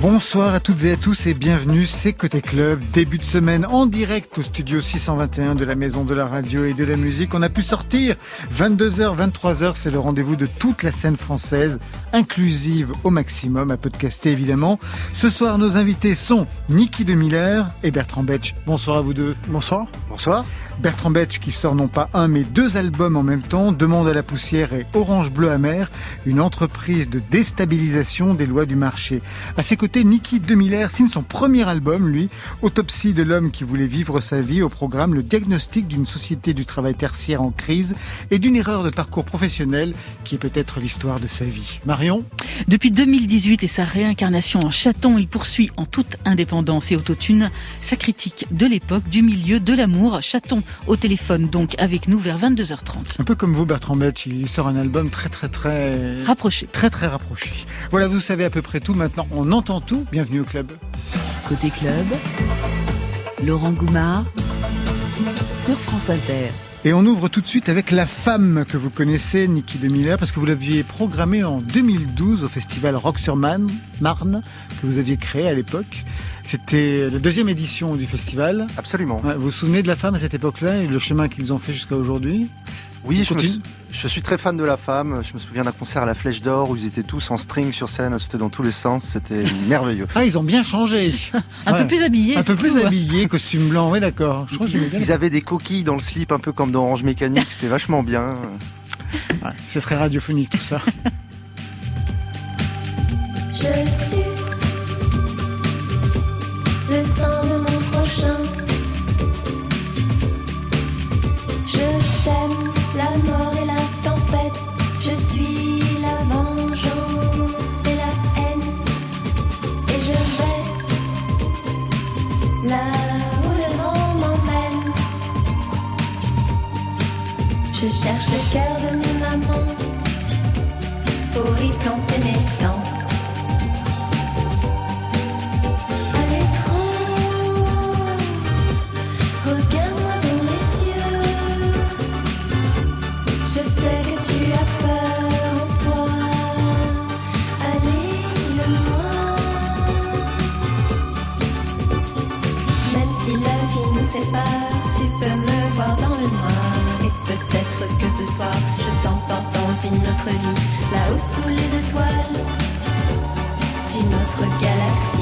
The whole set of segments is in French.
Bonsoir à toutes et à tous et bienvenue, c'est Côté Club, début de semaine en direct au studio 621 de la Maison de la Radio et de la Musique. On a pu sortir 22h, 23h, c'est le rendez-vous de toute la scène française, inclusive au maximum, à podcaster évidemment. Ce soir, nos invités sont Niki de Miller et Bertrand Betch. Bonsoir à vous deux. Bonsoir. Bonsoir. Bertrand Betch qui sort non pas un mais deux albums en même temps, Demande à la poussière et Orange bleu amer, une entreprise de déstabilisation des lois du marché. À ses côtés, Niki Demiller signe son premier album, lui, Autopsie de l'homme qui voulait vivre sa vie, au programme le diagnostic d'une société du travail tertiaire en crise et d'une erreur de parcours professionnel qui est peut-être l'histoire de sa vie. Marion? Depuis 2018 et sa réincarnation en chaton, il poursuit en toute indépendance et autotune sa critique de l'époque, du milieu, de l'amour. Chaton au téléphone donc avec nous vers 22h30. Un peu comme vous Bertrand Betch, il sort un album très très très... Rapproché. Très très rapproché. Voilà, vous savez à peu près tout. Maintenant, on entend tout. Bienvenue au club. Côté club, Laurent Goumard sur France Inter. Et on ouvre tout de suite avec la femme que vous connaissez, Niki de Miller, parce que vous l'aviez programmée en 2012 au festival Rock sur Marne, Marne que vous aviez créé à l'époque. C'était la deuxième édition du festival. Absolument. Vous vous souvenez de la femme à cette époque-là et le chemin qu'ils ont fait jusqu'à aujourd'hui? Oui, je, suis- je suis très fan de la femme. Je me souviens d'un concert à la Flèche d'Or où ils étaient tous en string sur scène, c'était dans tous les sens, c'était merveilleux. Ah, ils ont bien changé. Un Ouais. peu plus habillé. Un peu plus surtout. habillé, costume blanc, oui d'accord. Ils avaient des coquilles dans le slip, un peu comme dans Orange Mécanique, c'était vachement bien. Ouais, C'est très radiophonique tout ça. Je suce le sang de le cœur de mon amant pour y planter dans une autre vie, là-haut sous les étoiles d'une autre galaxie.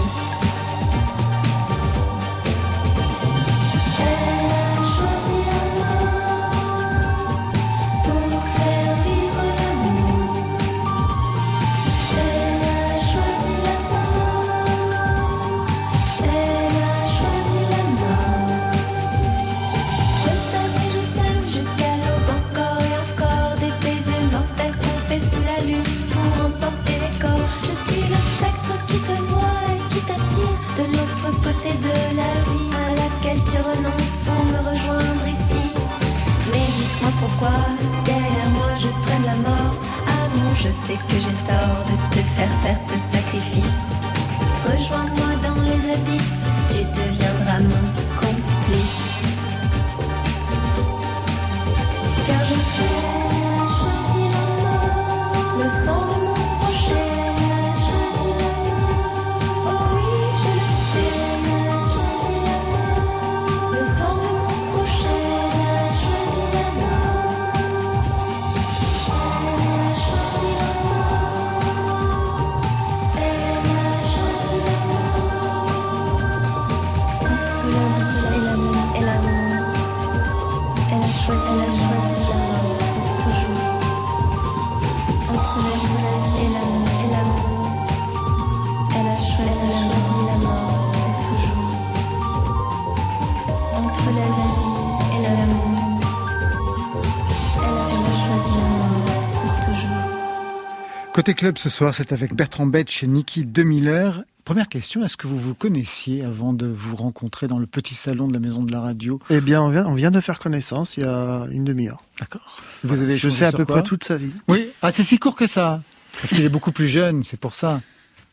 Côté club ce soir, c'est avec Bertrand Betch et Niki De Miller. Première question, est-ce que vous vous connaissiez avant de vous rencontrer dans le petit salon de la maison de la radio? Eh bien, on vient, on vient de faire connaissance il y a une demi-heure. D'accord. Vous avez Je sais à peu près toute sa vie. Oui, ah, c'est si court que ça. Parce qu'il est beaucoup plus jeune, c'est pour ça.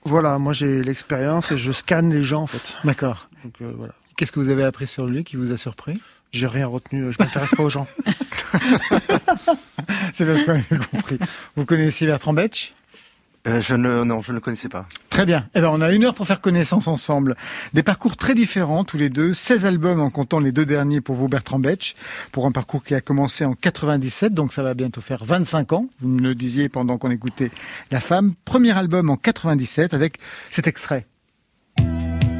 Voilà, moi j'ai l'expérience et je scanne les gens en fait. D'accord. Euh, voilà. Qu'est-ce que vous avez appris sur lui qui vous a surpris? J'ai rien retenu, je m'intéresse pas aux gens. C'est bien ce qu'on avait compris. Vous connaissiez Bertrand Betch Euh, je ne, non, je ne le connaissais pas. Très bien. Eh ben, on a une heure pour faire connaissance ensemble. Des parcours très différents, tous les deux. 16 albums en comptant les deux derniers pour vous, Bertrand Betch. Pour un parcours qui a commencé en 97, donc ça va bientôt faire 25 ans. Vous me le disiez pendant qu'on écoutait La Femme. Premier album en 97 avec cet extrait.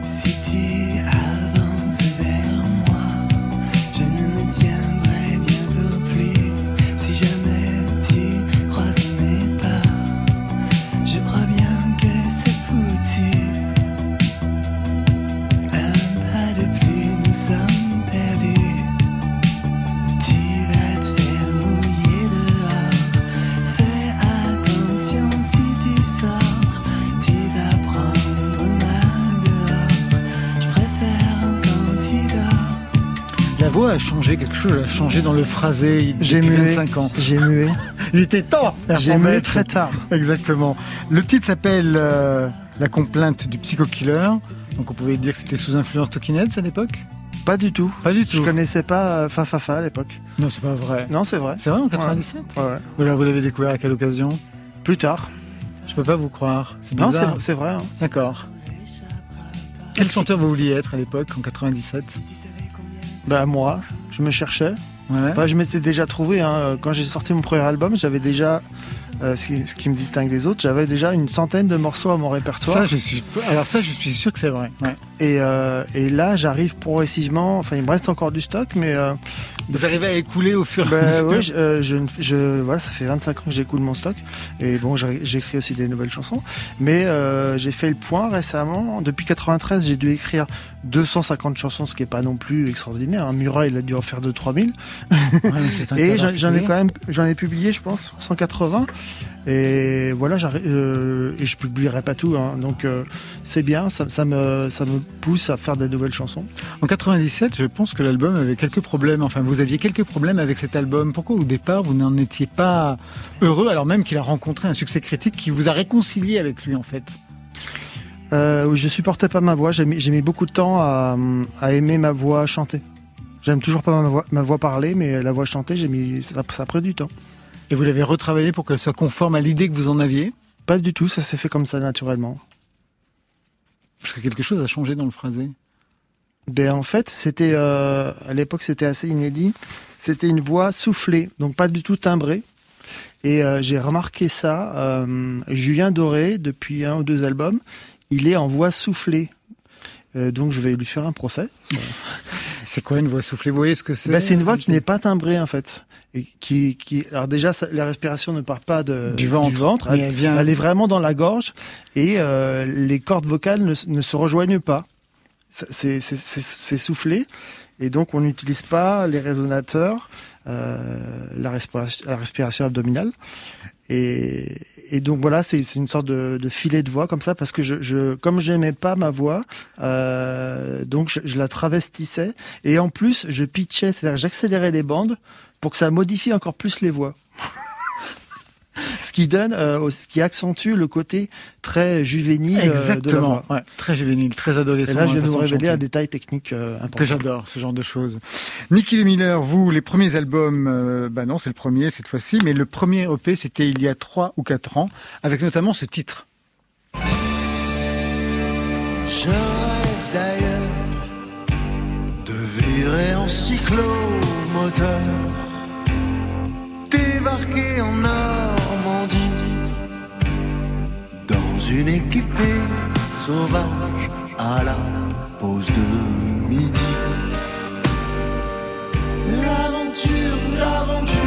Si voix a changé quelque chose, a changé dans le phrasé J'ai depuis mué. 25 ans. J'ai mué. Il était temps, J'ai mué très tard. Exactement. Le titre s'appelle euh, La complainte du psycho-killer. Donc on pouvait dire que c'était sous influence Talking Heads à l'époque? Pas du tout. Pas du Je tout. connaissais pas euh, Fafafa à l'époque. Non, c'est pas vrai. Non, c'est vrai. C'est vrai en 97 Ouais, ouais. Vous l'avez découvert à quelle occasion? Plus tard. Je peux pas vous croire. C'est Non, c'est vrai. hein. D'accord. Quel chanteur vous vouliez être à l'époque, en 97 Bah moi, je me cherchais. Ouais. Enfin, je m'étais déjà trouvé, hein, quand j'ai sorti mon premier album, j'avais déjà, euh, ce, qui, ce qui me distingue des autres, j'avais déjà une centaine de morceaux à mon répertoire. Ça, je suis. Alors ça, je suis sûr que c'est vrai. Ouais. Et, euh, et là, j'arrive progressivement, enfin il me reste encore du stock, mais euh, Vous arrivez à écouler au fur et à bah, mesure. ouais, je, je, ne- je- voilà, ça fait 25 ans que j'écoute mon stock. Et bon, j'écris aussi des nouvelles chansons. Mais j'ai fait le point récemment. Depuis 93, j'ai dû écrire 250 chansons, ce qui est pas non plus extraordinaire. Un Murat, il a dû en faire 2-3 000. Ouais, Et j'en ai quand même, j'en ai publié, je pense, 180. Et voilà, euh, et je publierai pas tout, hein. donc euh, c'est bien, ça, ça me, ça me pousse à faire des nouvelles chansons. En 97, je pense que l'album avait quelques problèmes. Enfin, vous aviez quelques problèmes avec cet album. Pourquoi au départ vous n'en étiez pas heureux, alors même qu'il a rencontré un succès critique qui vous a réconcilié avec lui en fait? Euh, je supportais pas ma voix, j'ai mis, beaucoup de temps à, à aimer ma voix chanter. J'aime toujours pas ma voix, ma voix parler, mais la voix chanter, j'ai mis, ça, ça a pris du temps. Et vous l'avez retravaillé pour qu'elle soit conforme à l'idée que vous en aviez Pas du tout, ça s'est fait comme ça naturellement. Parce que quelque chose a changé dans le phrasé. Ben en fait, c'était euh, à l'époque c'était assez inédit. C'était une voix soufflée, donc pas du tout timbrée. Et euh, j'ai remarqué ça. euh, Julien Doré, depuis un ou deux albums, il est en voix soufflée. Donc je vais lui faire un procès. C'est quoi une voix soufflée? Vous voyez ce que c'est? Ben, c'est une voix qui n'est pas timbrée en fait. Qui, qui, alors déjà, ça- la respiration ne part pas de, du ventre. Elle, mais elle vient. elle est vraiment dans la gorge et euh, les cordes vocales ne, se rejoignent pas. C'est soufflé et donc on n'utilise pas les résonateurs, euh, la, respiration, la respiration abdominale. Et, et donc voilà, c'est une sorte de, de filet de voix comme ça parce que je, je comme j'aimais pas ma voix, euh, donc je, je la travestissais et en plus je pitchais, c'est-à-dire j'accélérais les bandes pour que ça modifie encore plus les voix. Qui donne, euh, ce qui accentue le côté très juvénile euh, de la Exactement. voix. Ouais, très juvénile, très adolescent. Et là, je vais vous révéler un détail technique euh, que important. j'adore ce genre de choses. Nicky Miller, vous, les premiers albums, euh, bah non, c'est le premier cette fois-ci, mais le premier EP, c'était il y a trois ou quatre ans, avec notamment ce titre. Je rêve d'ailleurs de virer en cyclomoteur, débarquer en une équipée sauvage à la pause de midi. L'aventure, l'aventure.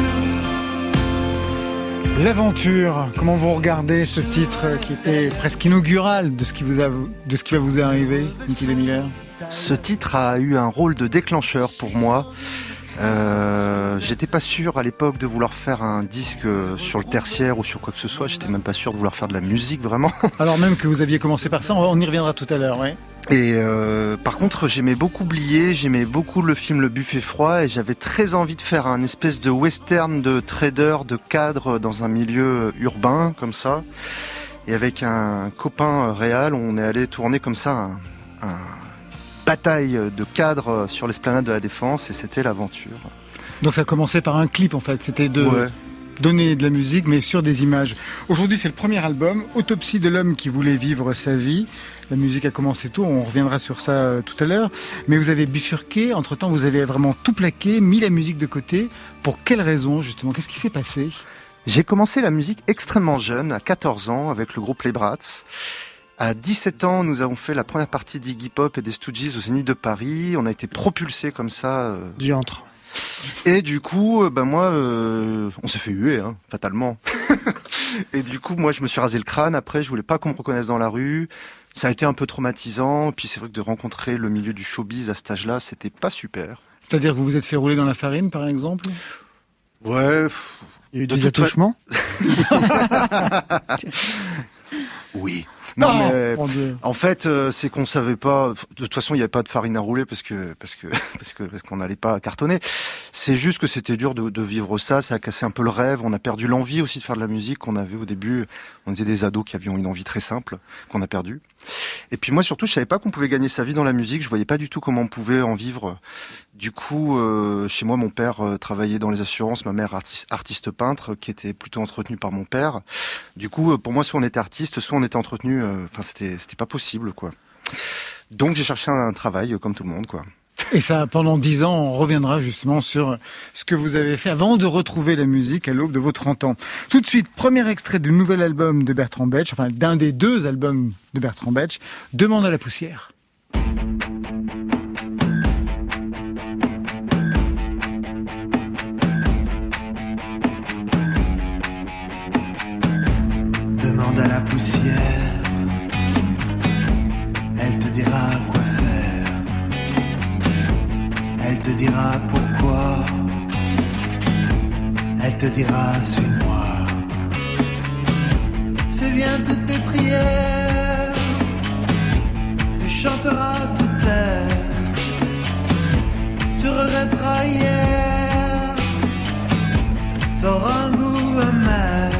L'aventure, comment vous regardez ce titre qui était presque inaugural de ce qui, vous a, de ce qui va vous arriver, Nicky Miller Ce titre a eu un rôle de déclencheur pour moi. Euh, J'étais pas sûr à l'époque de vouloir faire un disque euh, sur le tertiaire ou sur quoi que ce soit. J'étais même pas sûr de vouloir faire de la musique vraiment. Alors même que vous aviez commencé par ça, on y reviendra tout à l'heure, ouais. Et euh, par contre, j'aimais beaucoup Blier, j'aimais beaucoup le film Le Buffet Froid et j'avais très envie de faire un espèce de western de trader, de cadre dans un milieu urbain comme ça. Et avec un copain réel, on est allé tourner comme ça un, un bataille de cadres sur l'esplanade de la Défense et c'était l'aventure. Donc ça commençait par un clip en fait, c'était de Ouais. donner de la musique mais sur des images. Aujourd'hui c'est le premier album, Autopsie de l'homme qui voulait vivre sa vie. La musique a commencé tôt, on reviendra sur ça euh, tout à l'heure. Mais vous avez bifurqué, entre-temps vous avez vraiment tout plaqué, mis la musique de côté. Pour quelle raison justement? Qu'est-ce qui s'est passé? J'ai commencé la musique extrêmement jeune, à 14 ans, avec le groupe Les Brats. À 17 ans, nous avons fait la première partie d'Iggy Pop et des Stooges au Zénith de Paris. On a été propulsés comme ça. euh, Du entre. Et du coup, euh, ben moi, euh, on s'est fait huer, hein, fatalement. et du coup, moi, je me suis rasé le crâne. Après, je voulais pas qu'on me reconnaisse dans la rue. Ça a été un peu traumatisant. Puis c'est vrai que de rencontrer le milieu du showbiz à cet âge-là, c'était pas super. C'est-à-dire que vous vous êtes fait rouler dans la farine par exemple? Ouais. Il y a eu De des attouchements? Oui. Non, Oh, mais. En fait, euh, c'est qu'on savait pas. De toute façon, il n'y avait pas de farine à rouler parce que parce que parce que parce qu'on n'allait pas cartonner. C'est juste que c'était dur de, de vivre ça. Ça a cassé un peu le rêve. On a perdu l'envie aussi de faire de la musique qu'on avait au début. On était des ados qui avions une envie très simple qu'on a perdue. Et puis moi surtout, je savais pas qu'on pouvait gagner sa vie dans la musique. Je voyais pas du tout comment on pouvait en vivre. Du coup, euh, chez moi, mon père euh, travaillait dans les assurances, ma mère artiste, peintre, qui était plutôt entretenue par mon père. Du coup, euh, pour moi, soit on était artiste, soit on était entretenu. euh, Enfin, c'était c'était pas possible, quoi. Donc j'ai cherché un travail comme tout le monde, quoi. Et ça, pendant dix ans, on reviendra justement sur ce que vous avez fait avant de retrouver la musique à l'aube de vos 30 ans. Tout de suite, premier extrait du nouvel album de Bertrand Betch, enfin d'un des deux albums de Bertrand Betch, Demande à la poussière. Demande à la poussière, elle te dira Elle te dira pourquoi. Elle te dira suis-moi. Fais bien toutes tes prières. Tu chanteras sous terre. Tu regretteras hier. T'auras un goût amer.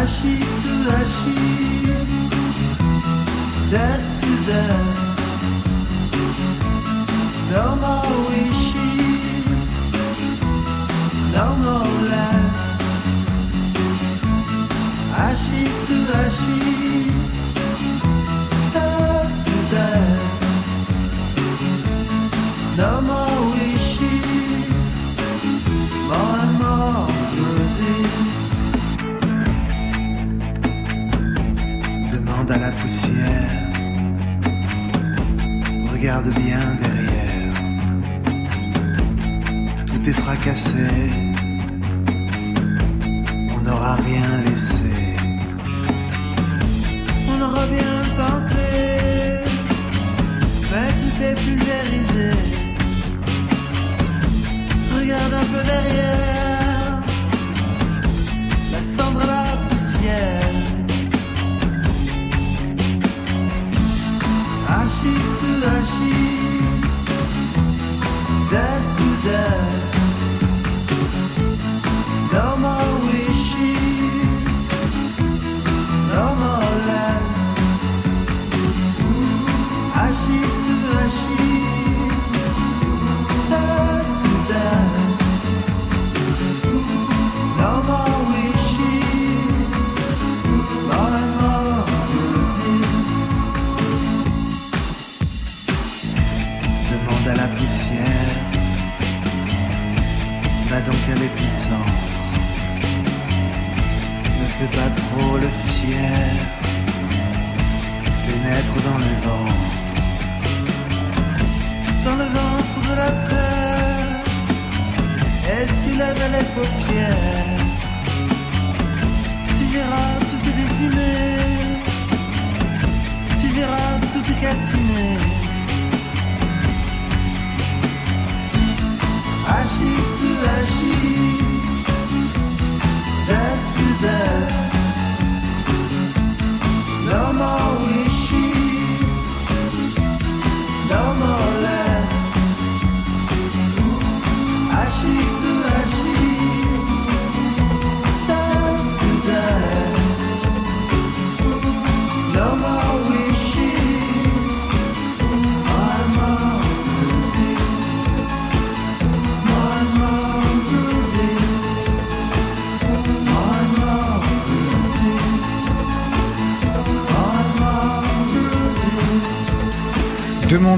Ashes to ashes, dust to dust. No more wishes, no more less. Ashes to ashes, dust to dust. No more wishes, more and more bruises. demande à la poussière. Regarde bien derrière. Tout est fracassé. On n'aura rien laissé. On aura bien tenté. Mais tout est pulvérisé. Regarde un peu derrière.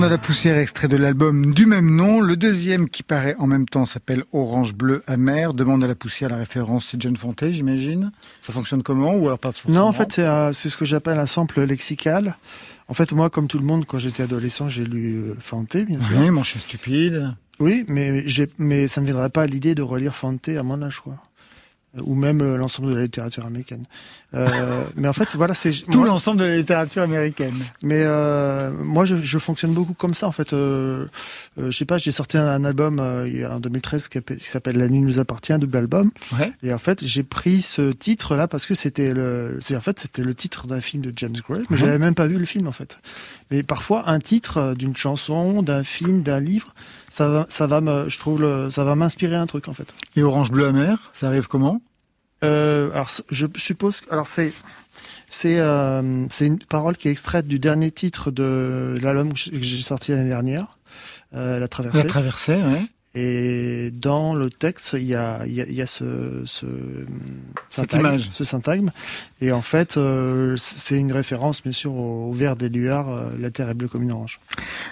Demande à la poussière, extrait de l'album du même nom. Le deuxième qui paraît en même temps s'appelle Orange Bleu Amer. Demande à la poussière, la référence c'est John Fonte, j'imagine. Ça fonctionne comment ou alors pas forcément Non, en fait, c'est un- c'est ce que j'appelle un sample lexical. En fait, moi, comme tout le monde, quand j'étais adolescent, j'ai lu euh, Fante, bien sûr. Oui, mon chien stupide. Oui, mais, j'ai- mais ça ne me viendrait pas à l'idée de relire Fante à mon âge, quoi. Euh, Ou même euh, l'ensemble de la littérature américaine. Euh, mais en fait, voilà, c'est Tout l'ensemble de la littérature américaine. Mais euh, moi, je, je fonctionne beaucoup comme ça, en fait. Euh, euh, je sais pas, j'ai sorti un, un album euh, en 2013 qui, appelle- qui s'appelle La nuit nous appartient, un double album. Ouais. Et en fait, j'ai pris ce titre-là parce que c'était le, en fait c'était le titre d'un film de James Gray, mais Mhm. j'avais même pas vu le film en fait. Mais parfois, un titre euh, d'une chanson, d'un film, d'un livre, ça va, ça va me, je trouve, le, ça va m'inspirer un truc en fait. Et Orange Bleu Amer, ça arrive comment? Euh, alors, je suppose. Alors, c'est c'est euh, c'est une parole qui est extraite du dernier titre de l'album que j'ai- que j'ai sorti l'année dernière, euh, La Traversée. La traversée, ouais. Et dans le texte, il y a, il y a, il y a ce, ce syntagme, image. ce syntagme. Et en fait, euh, c'est une référence, bien sûr, au, au vers des luards, euh, La Terre est bleue comme une orange.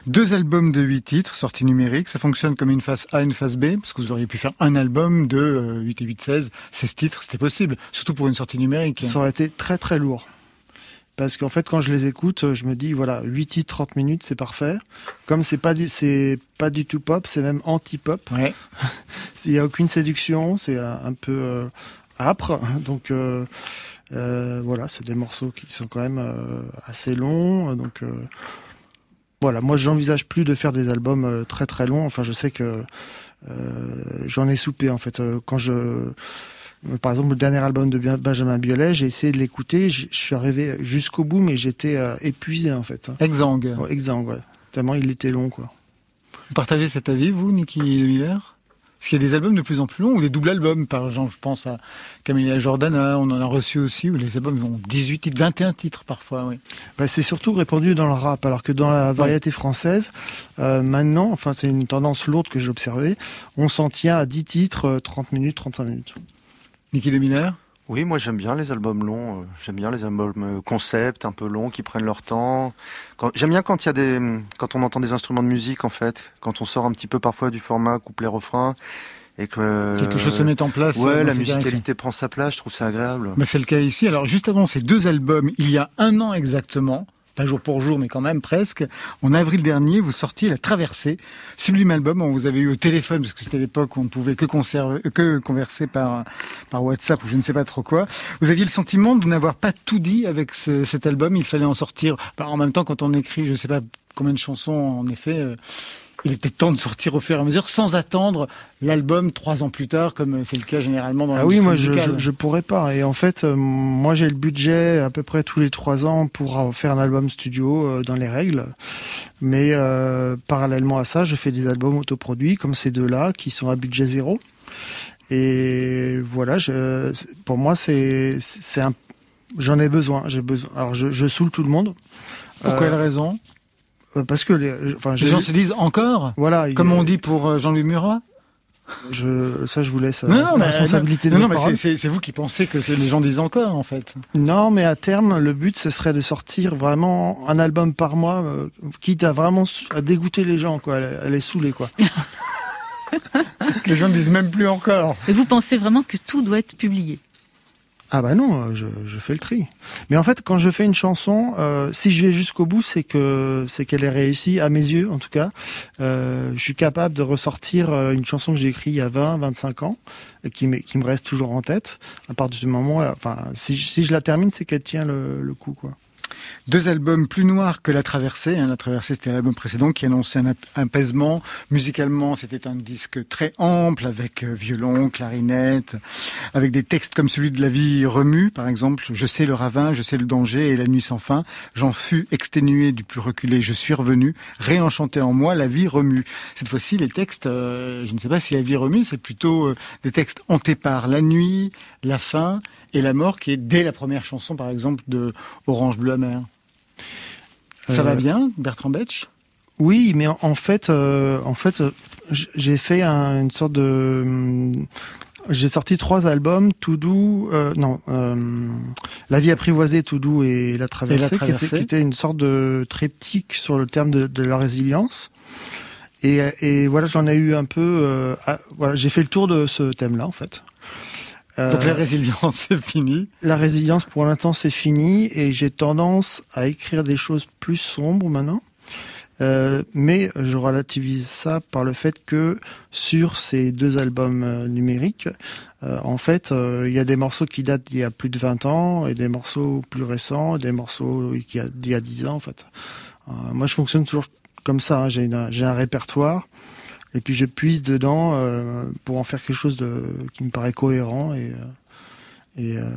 Deux albums de huit titres, sortis numériques. Ça fonctionne comme une face A, une face B, parce que vous auriez pu faire un album de euh, 8 et 8, 16, 16 titres, c'était possible. Surtout pour une sortie numérique. Ça aurait été très très lourd. Parce qu'en fait, quand je les écoute, je me dis, voilà, 8 titres, 30 minutes, c'est parfait. Comme c'est pas du, c'est pas du tout pop, c'est même anti-pop. Ouais. Il n'y a aucune séduction, c'est un, peu euh, âpre. Donc euh, euh, voilà, c'est des morceaux qui sont quand même assez longs. Donc voilà, moi j'envisage plus de faire des albums très très longs. Enfin, je sais que j'en ai soupé en fait. Quand je par exemple, le dernier album de Benjamin Biolay, j'ai essayé de l'écouter, je suis arrivé jusqu'au bout, mais j'étais euh, épuisé en fait. Exang. Ouais, exsangue, ouais. Tellement il était long, quoi. Vous partagez cet avis, vous, Niki Miller? Est-ce qu'il y a des albums de plus en plus longs ou des doubles albums Par exemple, je pense à Camélia Jordana, on en a reçu aussi, où les albums ont 18 titres, 21 titres parfois, oui. Bah, c'est surtout répandu dans le rap, alors que dans la variété française, euh, maintenant, enfin c'est une tendance lourde que j'ai observée, on s'en tient à 10 titres, euh, 30 minutes, 35 minutes. Niki de Miller Oui, moi j'aime bien les albums longs. euh, J'aime bien les albums euh, concept, un peu longs, qui prennent leur temps. J'aime bien quand il y a des, quand on entend des instruments de musique en fait, quand on sort un petit peu parfois du format couplet-refrain et que Quelque chose se met en place. Ouais, la directions. musicalité prend sa place. Je trouve ça agréable. Bah, c'est le cas ici. Alors, juste avant ces deux albums, il y a un an exactement, pas jour pour jour, mais quand même presque, en avril dernier, vous sortiez La Traversée, sublime album. On vous avait eu au téléphone, parce que c'était l'époque où on ne pouvait que, conserver, que converser par, par WhatsApp ou je ne sais pas trop quoi. Vous aviez le sentiment de n'avoir pas tout dit avec ce- cet album. Il fallait en sortir. Bah, en même temps, quand on écrit, je ne sais pas combien de chansons, en effet, euh, il était temps de sortir au fur et à mesure, sans attendre l'album trois ans plus tard, comme c'est le cas généralement dans Ah oui, moi je, je, je pourrais pas. Et en fait, euh, moi j'ai le budget à peu près tous les 3 ans pour euh, faire un album studio euh, dans les règles. Mais euh, parallèlement à ça, je fais des albums autoproduits comme ces deux-là qui sont à budget zéro. Et voilà, je, pour moi c'est un j'en ai besoin. J'ai besoin. Alors je, je saoule tout le monde. Pour quelle raison? Parce que les, enfin, Les j'ai- gens se disent encore voilà, il- Comme on dit pour euh, Jean-Louis Murat je, ça je vous laisse. euh, Non, la non, mais, responsabilité non, de non, mais c'est- vous qui pensez que les gens disent encore, en fait. Non, mais à terme, le but, ce serait de sortir vraiment un album par mois, euh, quitte à vraiment à dégoûter les gens, quoi, à les- à les saouler, quoi. Les gens ne disent même plus encore. Et vous pensez vraiment que tout doit être publié? Ah bah non, euh, je, je fais le tri. Mais en fait, quand je fais une chanson, euh, si je vais jusqu'au bout, c'est que c'est qu'elle est réussie, à mes yeux en tout cas. Euh, je suis capable de ressortir euh, une chanson que j'ai écrite il y a 20, 25 ans, et qui, me- qui me reste toujours en tête. À partir du moment, enfin, si, si je la termine, c'est qu'elle tient le, le coup, quoi. Deux albums plus noirs que La Traversée. Hein. La Traversée, c'était l'album précédent qui annonçait un ap- apaisement. Musicalement, c'était un disque très ample avec euh, violon, clarinette, avec des textes comme celui de La vie remue, par exemple. Je sais le ravin, je sais le danger et la nuit sans fin. J'en fus exténué du plus reculé. Je suis revenu, réenchanté en moi, la vie remue. Cette fois-ci, les textes, euh, je ne sais pas si la vie remue, c'est plutôt euh, des textes hantés par la nuit, la faim et la mort, qui est dès la première chanson, par exemple, de Orange Bleu Amer. Ça Euh, va bien, Bertrand Betch Oui, mais en, fait, euh, en fait, euh, j'ai fait un- une sorte de. hum, J'ai sorti trois albums, Tout doux, euh, non, euh, La vie apprivoisée, Tout doux et La traversée, Qui, Traversée. était, qui était une sorte de triptyque sur le terme de, de la résilience. Et, et voilà, j'en ai eu un peu. euh, voilà, j'ai fait le tour de ce thème-là, en fait. Euh, Donc la résilience, c'est fini. la résilience, pour l'instant, c'est fini et j'ai tendance à écrire des choses plus sombres maintenant. Euh, mais je relativise ça par le fait que sur ces deux albums euh, numériques, euh, en fait, il y a des morceaux qui datent d'il y a plus de 20 ans et des morceaux plus récents et des morceaux d'il y a 10 ans, en fait. Moi, je fonctionne toujours comme ça. hein. J'ai un répertoire et puis je puise dedans euh, pour en faire quelque chose de, qui me paraît cohérent et, euh, et euh,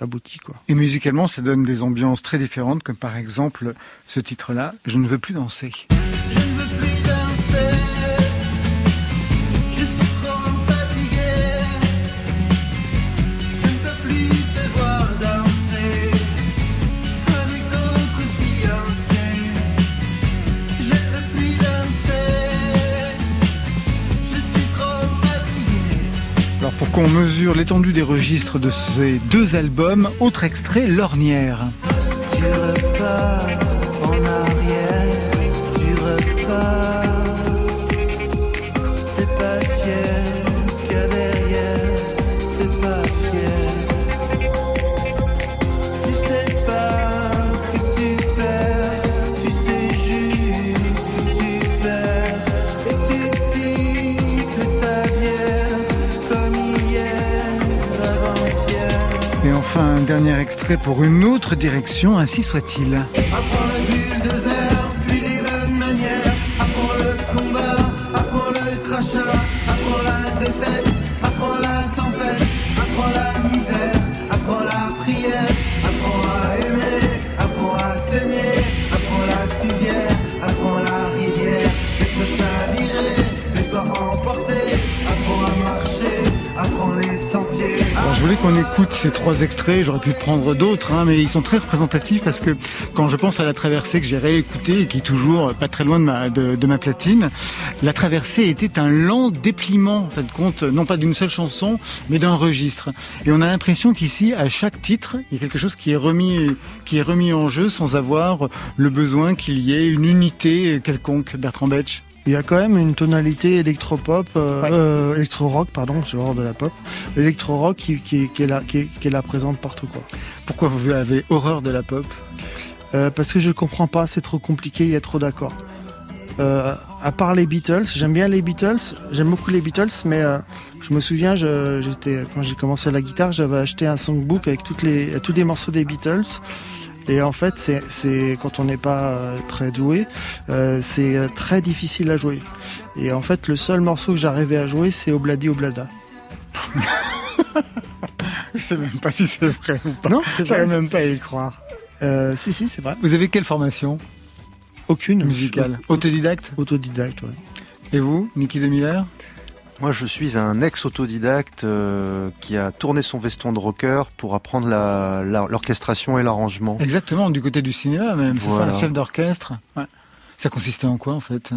abouti, quoi. Et musicalement, ça donne des ambiances très différentes, comme par exemple ce titre-là, Je ne veux plus danser. Qu'on mesure l'étendue des registres de ces deux albums, autre extrait, L'Ornière. Extrait pour une autre direction, ainsi soit-il. Qu'on écoute ces trois extraits, j'aurais pu prendre d'autres, hein, mais ils sont très représentatifs parce que quand je pense à la traversée que j'ai réécoutée et qui est toujours pas très loin de ma, de, ma platine, la traversée était un lent dépliement, en fin de compte, non pas d'une seule chanson, mais d'un registre. Et on a l'impression qu'ici, à chaque titre, il y a quelque chose qui est remis, qui est remis en jeu sans avoir le besoin qu'il y ait une unité quelconque, Bertrand Betch. Il y a quand même une tonalité électropop, euh, Ouais. euh, électro-rock, pardon, c'est hors de la pop, électro-rock qui, qui, qui est là, qui est, qui est là présente partout, quoi. Pourquoi vous avez horreur de la pop? Euh, parce que je comprends pas, c'est trop compliqué, il y a trop d'accords. Euh, à part les Beatles, j'aime bien les Beatles, j'aime beaucoup les Beatles, mais euh, je me souviens, je- quand j'ai commencé la guitare, j'avais acheté un songbook avec toutes les, tous les morceaux des Beatles. Et en fait, c'est, quand on n'est pas euh, très doué, euh, c'est euh, très difficile à jouer. Et en fait, le seul morceau que j'arrivais à jouer, c'est Obladi Oblada. Je sais même pas si c'est vrai ou pas. Non. J'arrive même pas à y croire. Euh, si, si, c'est vrai. Vous avez quelle formation? Aucune. musicale Autodidacte? Autodidacte, ouais. Et vous, Niki de Miller? Moi, je suis un ex-autodidacte euh, qui a tourné son veston de rocker pour apprendre la- la- l'orchestration et l'arrangement. Exactement, du côté du cinéma même, c'est ça, chef d'orchestre. Ouais. Ça consistait en quoi en fait?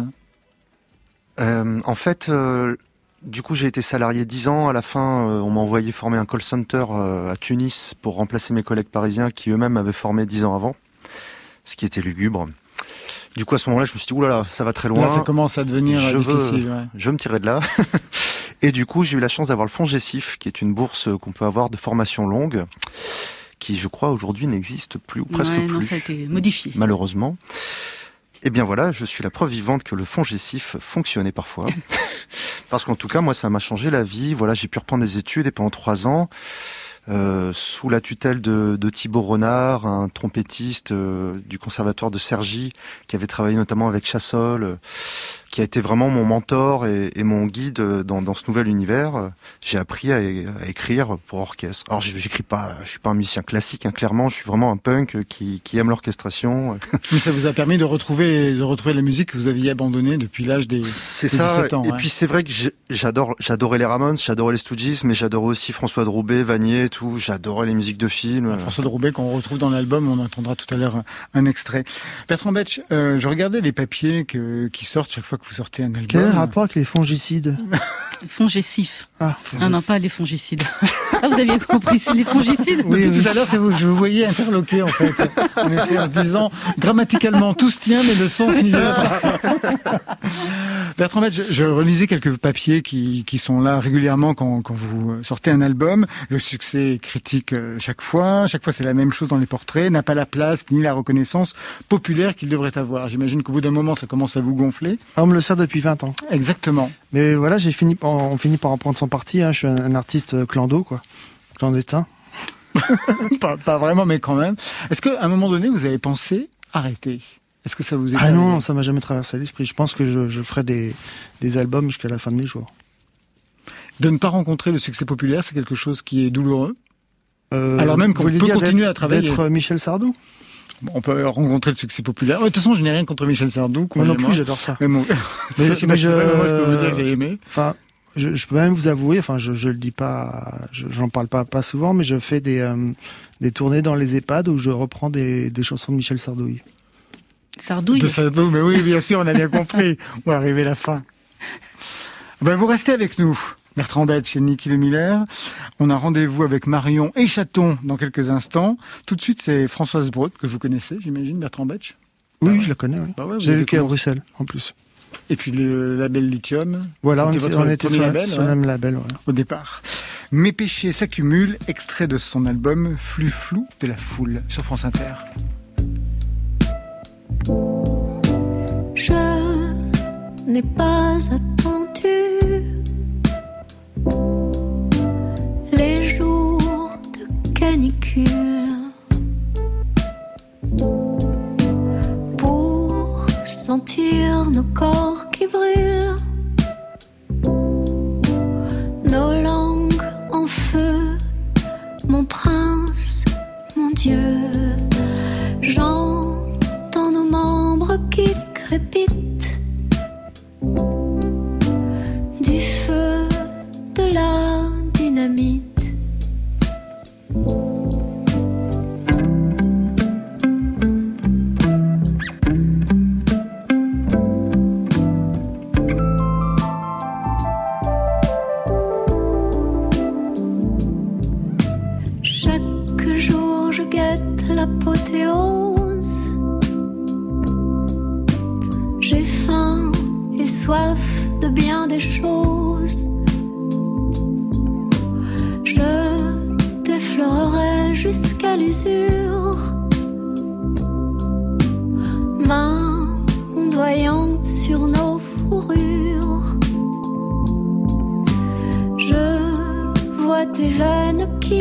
Euh, en fait, euh, du coup, j'ai été salarié 10 ans. À la fin, on m'a envoyé former un call center à Tunis pour remplacer mes collègues parisiens qui eux-mêmes avaient formé 10 ans avant, ce qui était lugubre. Du coup, à ce moment-là, je me suis dit, oulala, ça va très loin. Là, ça commence à devenir Je veux- difficile. ouais. je veux me tirer de là. Et du coup, j'ai eu la chance d'avoir le fonds Gessif, qui est une bourse qu'on peut avoir de formation longue, qui, je crois, aujourd'hui n'existe plus ou presque Ouais, plus, non, ça a été modifié. malheureusement. Et bien voilà, je suis la preuve vivante que le fonds Gessif fonctionnait parfois. Parce qu'en tout cas, moi, ça m'a changé la vie. Voilà, j'ai pu reprendre des études et pendant trois ans, euh, sous la tutelle de, de Thibaut Renard, un trompettiste euh, du conservatoire de Cergy, qui avait travaillé notamment avec Chassol, euh, qui a été vraiment mon mentor et, et mon guide dans, dans, ce nouvel univers. J'ai appris à, à, écrire pour orchestre. Alors j'écris pas, je suis pas un musicien classique, hein, clairement, je suis vraiment un punk qui, qui aime l'orchestration. Mais ça vous a permis de retrouver, de retrouver la musique que vous aviez abandonnée depuis l'âge des, c'est ça. 17 ans. Et ouais. puis c'est vrai que j'adore, j'adorais les Ramones, j'adorais les Stooges, mais j'adorais aussi François de Roubaix, Vanier, tout. J'adorais les musiques de films. François de Roubaix qu'on retrouve dans l'album, on entendra tout à l'heure un, un, extrait. Bertrand Betch, euh, je regardais les papiers que, qui sortent chaque fois que vous sortez un album. Quel est le rapport avec les fongicides Fongicifs. Ah, ah, non, pas les fongicides. ah, vous aviez compris, c'est les fongicides Oui, tout à l'heure, c'est vous, je vous voyais interloqué en fait, en effet, en disant grammaticalement tout se tient, mais le sens n'y. Bertrand je, je, relisais quelques papiers qui, qui sont là régulièrement quand, quand vous sortez un album. Le succès critique euh, chaque fois, chaque fois c'est la même chose dans les portraits, n'a pas la place ni la reconnaissance populaire qu'il devrait avoir. J'imagine qu'au bout d'un moment, ça commence à vous gonfler. Ah, le sert depuis 20 ans. Exactement. Mais voilà, j'ai fini, on finit par en prendre son parti. Hein. Je suis un, un artiste clando, quoi, clandestin. pas, pas vraiment, mais quand même. Est-ce qu'à un moment donné, vous avez pensé arrêter? Est-ce que ça vous est Ah non, ça m'a jamais traversé l'esprit. Je pense que je, je ferai des, des albums jusqu'à la fin de mes jours. De ne pas rencontrer le succès populaire, c'est quelque chose qui est douloureux? Euh, Alors même qu'on peut continuer à travailler. D'être Michel Sardou? On peut rencontrer le succès populaire. De toute façon, je n'ai rien contre Michel Sardou. Moi non plus, j'adore ça. Mais, bon, mais, je, mais je, moi, je peux vous dire que j'ai aimé. Enfin, je, je, peux même vous avouer, enfin, je, je le dis pas, j'en parle pas, pas souvent, mais je fais des, euh, des tournées dans les EHPAD où je reprends des, des chansons de Michel Sardouille. Sardouille. De Sardou, mais oui, bien sûr, on a bien compris. On va arriver à la fin. Ben, vous restez avec nous. Bertrand Betch et Niki Le Miller. On a rendez-vous avec Marion et Chaton dans quelques instants. Tout de suite, c'est Françoise Braud, que vous connaissez, j'imagine, Bertrand Betch Oui, bah ouais. je la connais. Oui. Bah ouais, J'ai vécu à Bruxelles, en plus. Et puis le label Lithium. Voilà, on, votre on était sur, label, sur ouais, le même label. Ouais. Au départ. Mes péchés s'accumulent, extrait de son album Flux flou de la foule sur France Inter. Je n'ai pas attendu canicule pour sentir nos corps qui brûlent, nos langues en feu, mon prince, mon Dieu. J'entends nos membres qui crépitent du feu de la dynamite. Soif de bien des choses. Je t'effleurerai jusqu'à l'usure. Main ondoyante sur nos fourrures. Je vois tes veines qui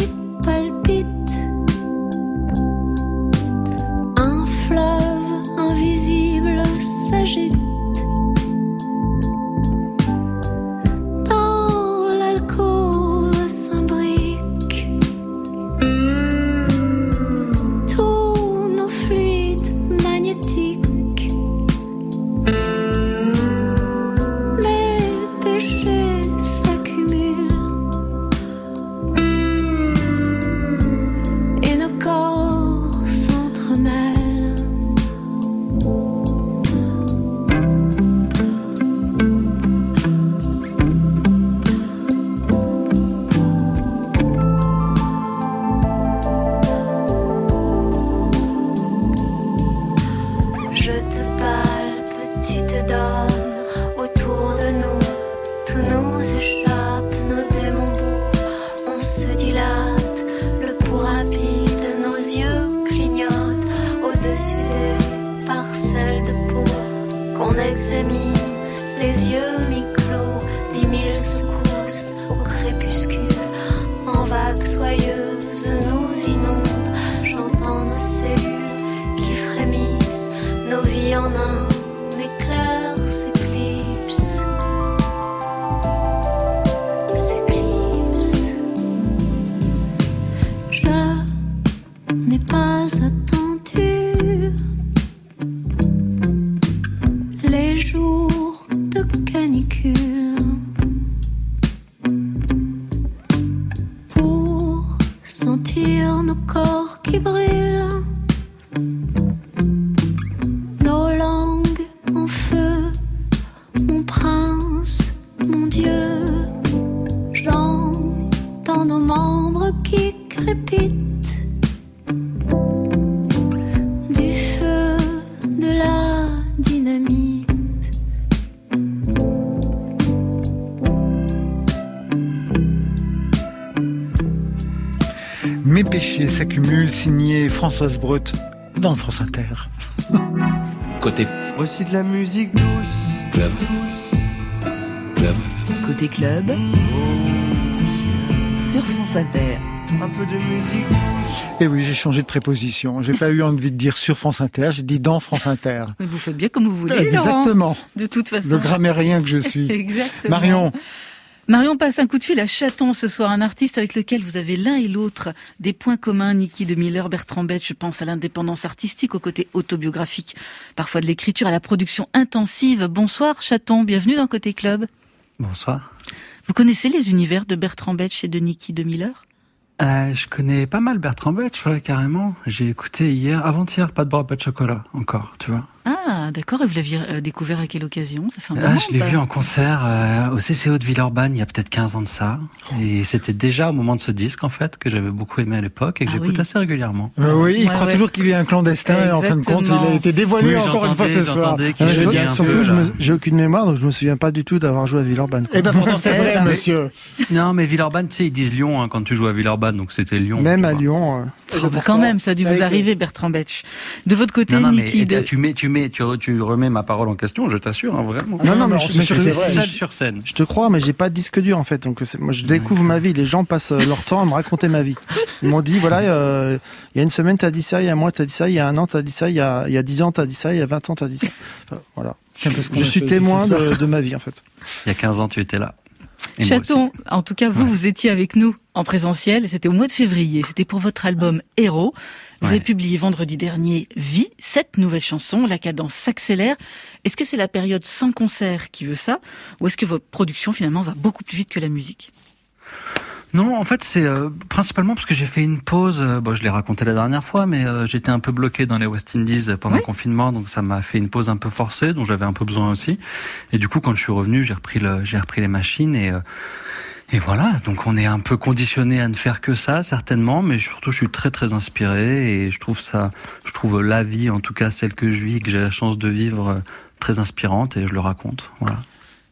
Françoise Breut dans France Inter. Côté Voici de la musique douce. club. Club. Côté club, sur France Inter. Un peu de musique douce. Et Eh oui, j'ai changé de préposition. J'ai pas eu envie de dire sur France Inter, j'ai dit dans France Inter. Mais vous faites bien comme vous voulez, Laurent. Exactement. De toute façon. Le grammairien que je suis. Exactement. Marion, Marion passe un coup de fil à Chaton ce soir, un artiste avec lequel vous avez l'un et l'autre des points communs. Niki de Miller, Bertrand Bette, je pense à l'indépendance artistique, au côté autobiographique, parfois de l'écriture, à la production intensive. Bonsoir Chaton, bienvenue dans Côté Club. Bonsoir. Vous connaissez les univers de Bertrand Bette et de Niki de Miller? Euh, je connais pas mal Bertrand Betch, ouais, carrément. J'ai écouté hier, avant-hier, pas de bras, pas de chocolat, encore, tu vois. Ah, d'accord, et vous l'aviez euh, découvert à quelle occasion? Ça fait un Ah, moment, je l'ai bah. vu en concert euh, au CCO de Villeurbanne il y a peut-être 15 ans de ça. Et c'était déjà au moment de ce disque, en fait, que j'avais beaucoup aimé à l'époque et que Ah j'écoute oui. assez régulièrement. euh, oui, il Ouais, croit ouais. toujours qu'il est un clandestin et en fin de compte, il a été dévoilé Oui, encore une fois ce soir. un surtout, j'ai aucune mémoire, donc je me souviens pas du tout d'avoir joué à Villeurbanne. Eh ben pourtant c'est Eh vrai, ben oui. monsieur. Non, mais Villeurbanne, tu sais, ils disent Lyon hein, quand tu joues à Villeurbanne, donc c'était Lyon. Même à. Lyon. euh, Oh, bah, quand même, ça a dû vous arriver, Bertrand Betch. De votre côté, Niki de... tu mets, tu mets, tu, re- tu remets ma parole en question, je t'assure, hein, vraiment. Non, non, mais je- mais je- c'est je-. Seul sur scène. Je te crois, mais j'ai pas de disque dur en fait. Donc c'est- moi, je découvre ma vie. Les gens passent euh, leur temps à me raconter ma vie. Ils m'ont dit voilà, euh, il y a une semaine t'as dit ça, il y a un mois t'as dit ça, il y a un an t'as dit ça, il y a il y a dix ans t'as dit ça, il y a 20 ans t'as dit ça. Enfin, voilà. Je suis témoin de, de ma vie en fait. Il y a 15 ans, tu étais là. Et. Chaton, en tout cas, vous, vous étiez avec nous en présentiel. C'était au mois de février. C'était pour votre album Héros. Vous Ouais. avez publié vendredi dernier Vie, sept nouvelles chansons. La cadence s'accélère. Est-ce que c'est la période sans concert qui veut ça? Ou est-ce que votre production, finalement, va beaucoup plus vite que la musique? Non, en fait, c'est euh, principalement parce que j'ai fait une pause. euh, bon, je l'ai raconté la dernière fois, mais euh, j'étais un peu bloqué dans les West Indies pendant le confinement, donc ça m'a fait une pause un peu forcée, dont j'avais un peu besoin aussi. Et du coup, quand je suis revenu, j'ai repris le, j'ai repris les machines et euh, et voilà. Donc, on est un peu conditionné à ne faire que ça, certainement, mais surtout, je suis très très inspiré et je trouve ça, je trouve la vie, en tout cas celle que je vis, que j'ai la chance de vivre, euh, très inspirante et je le raconte. Voilà.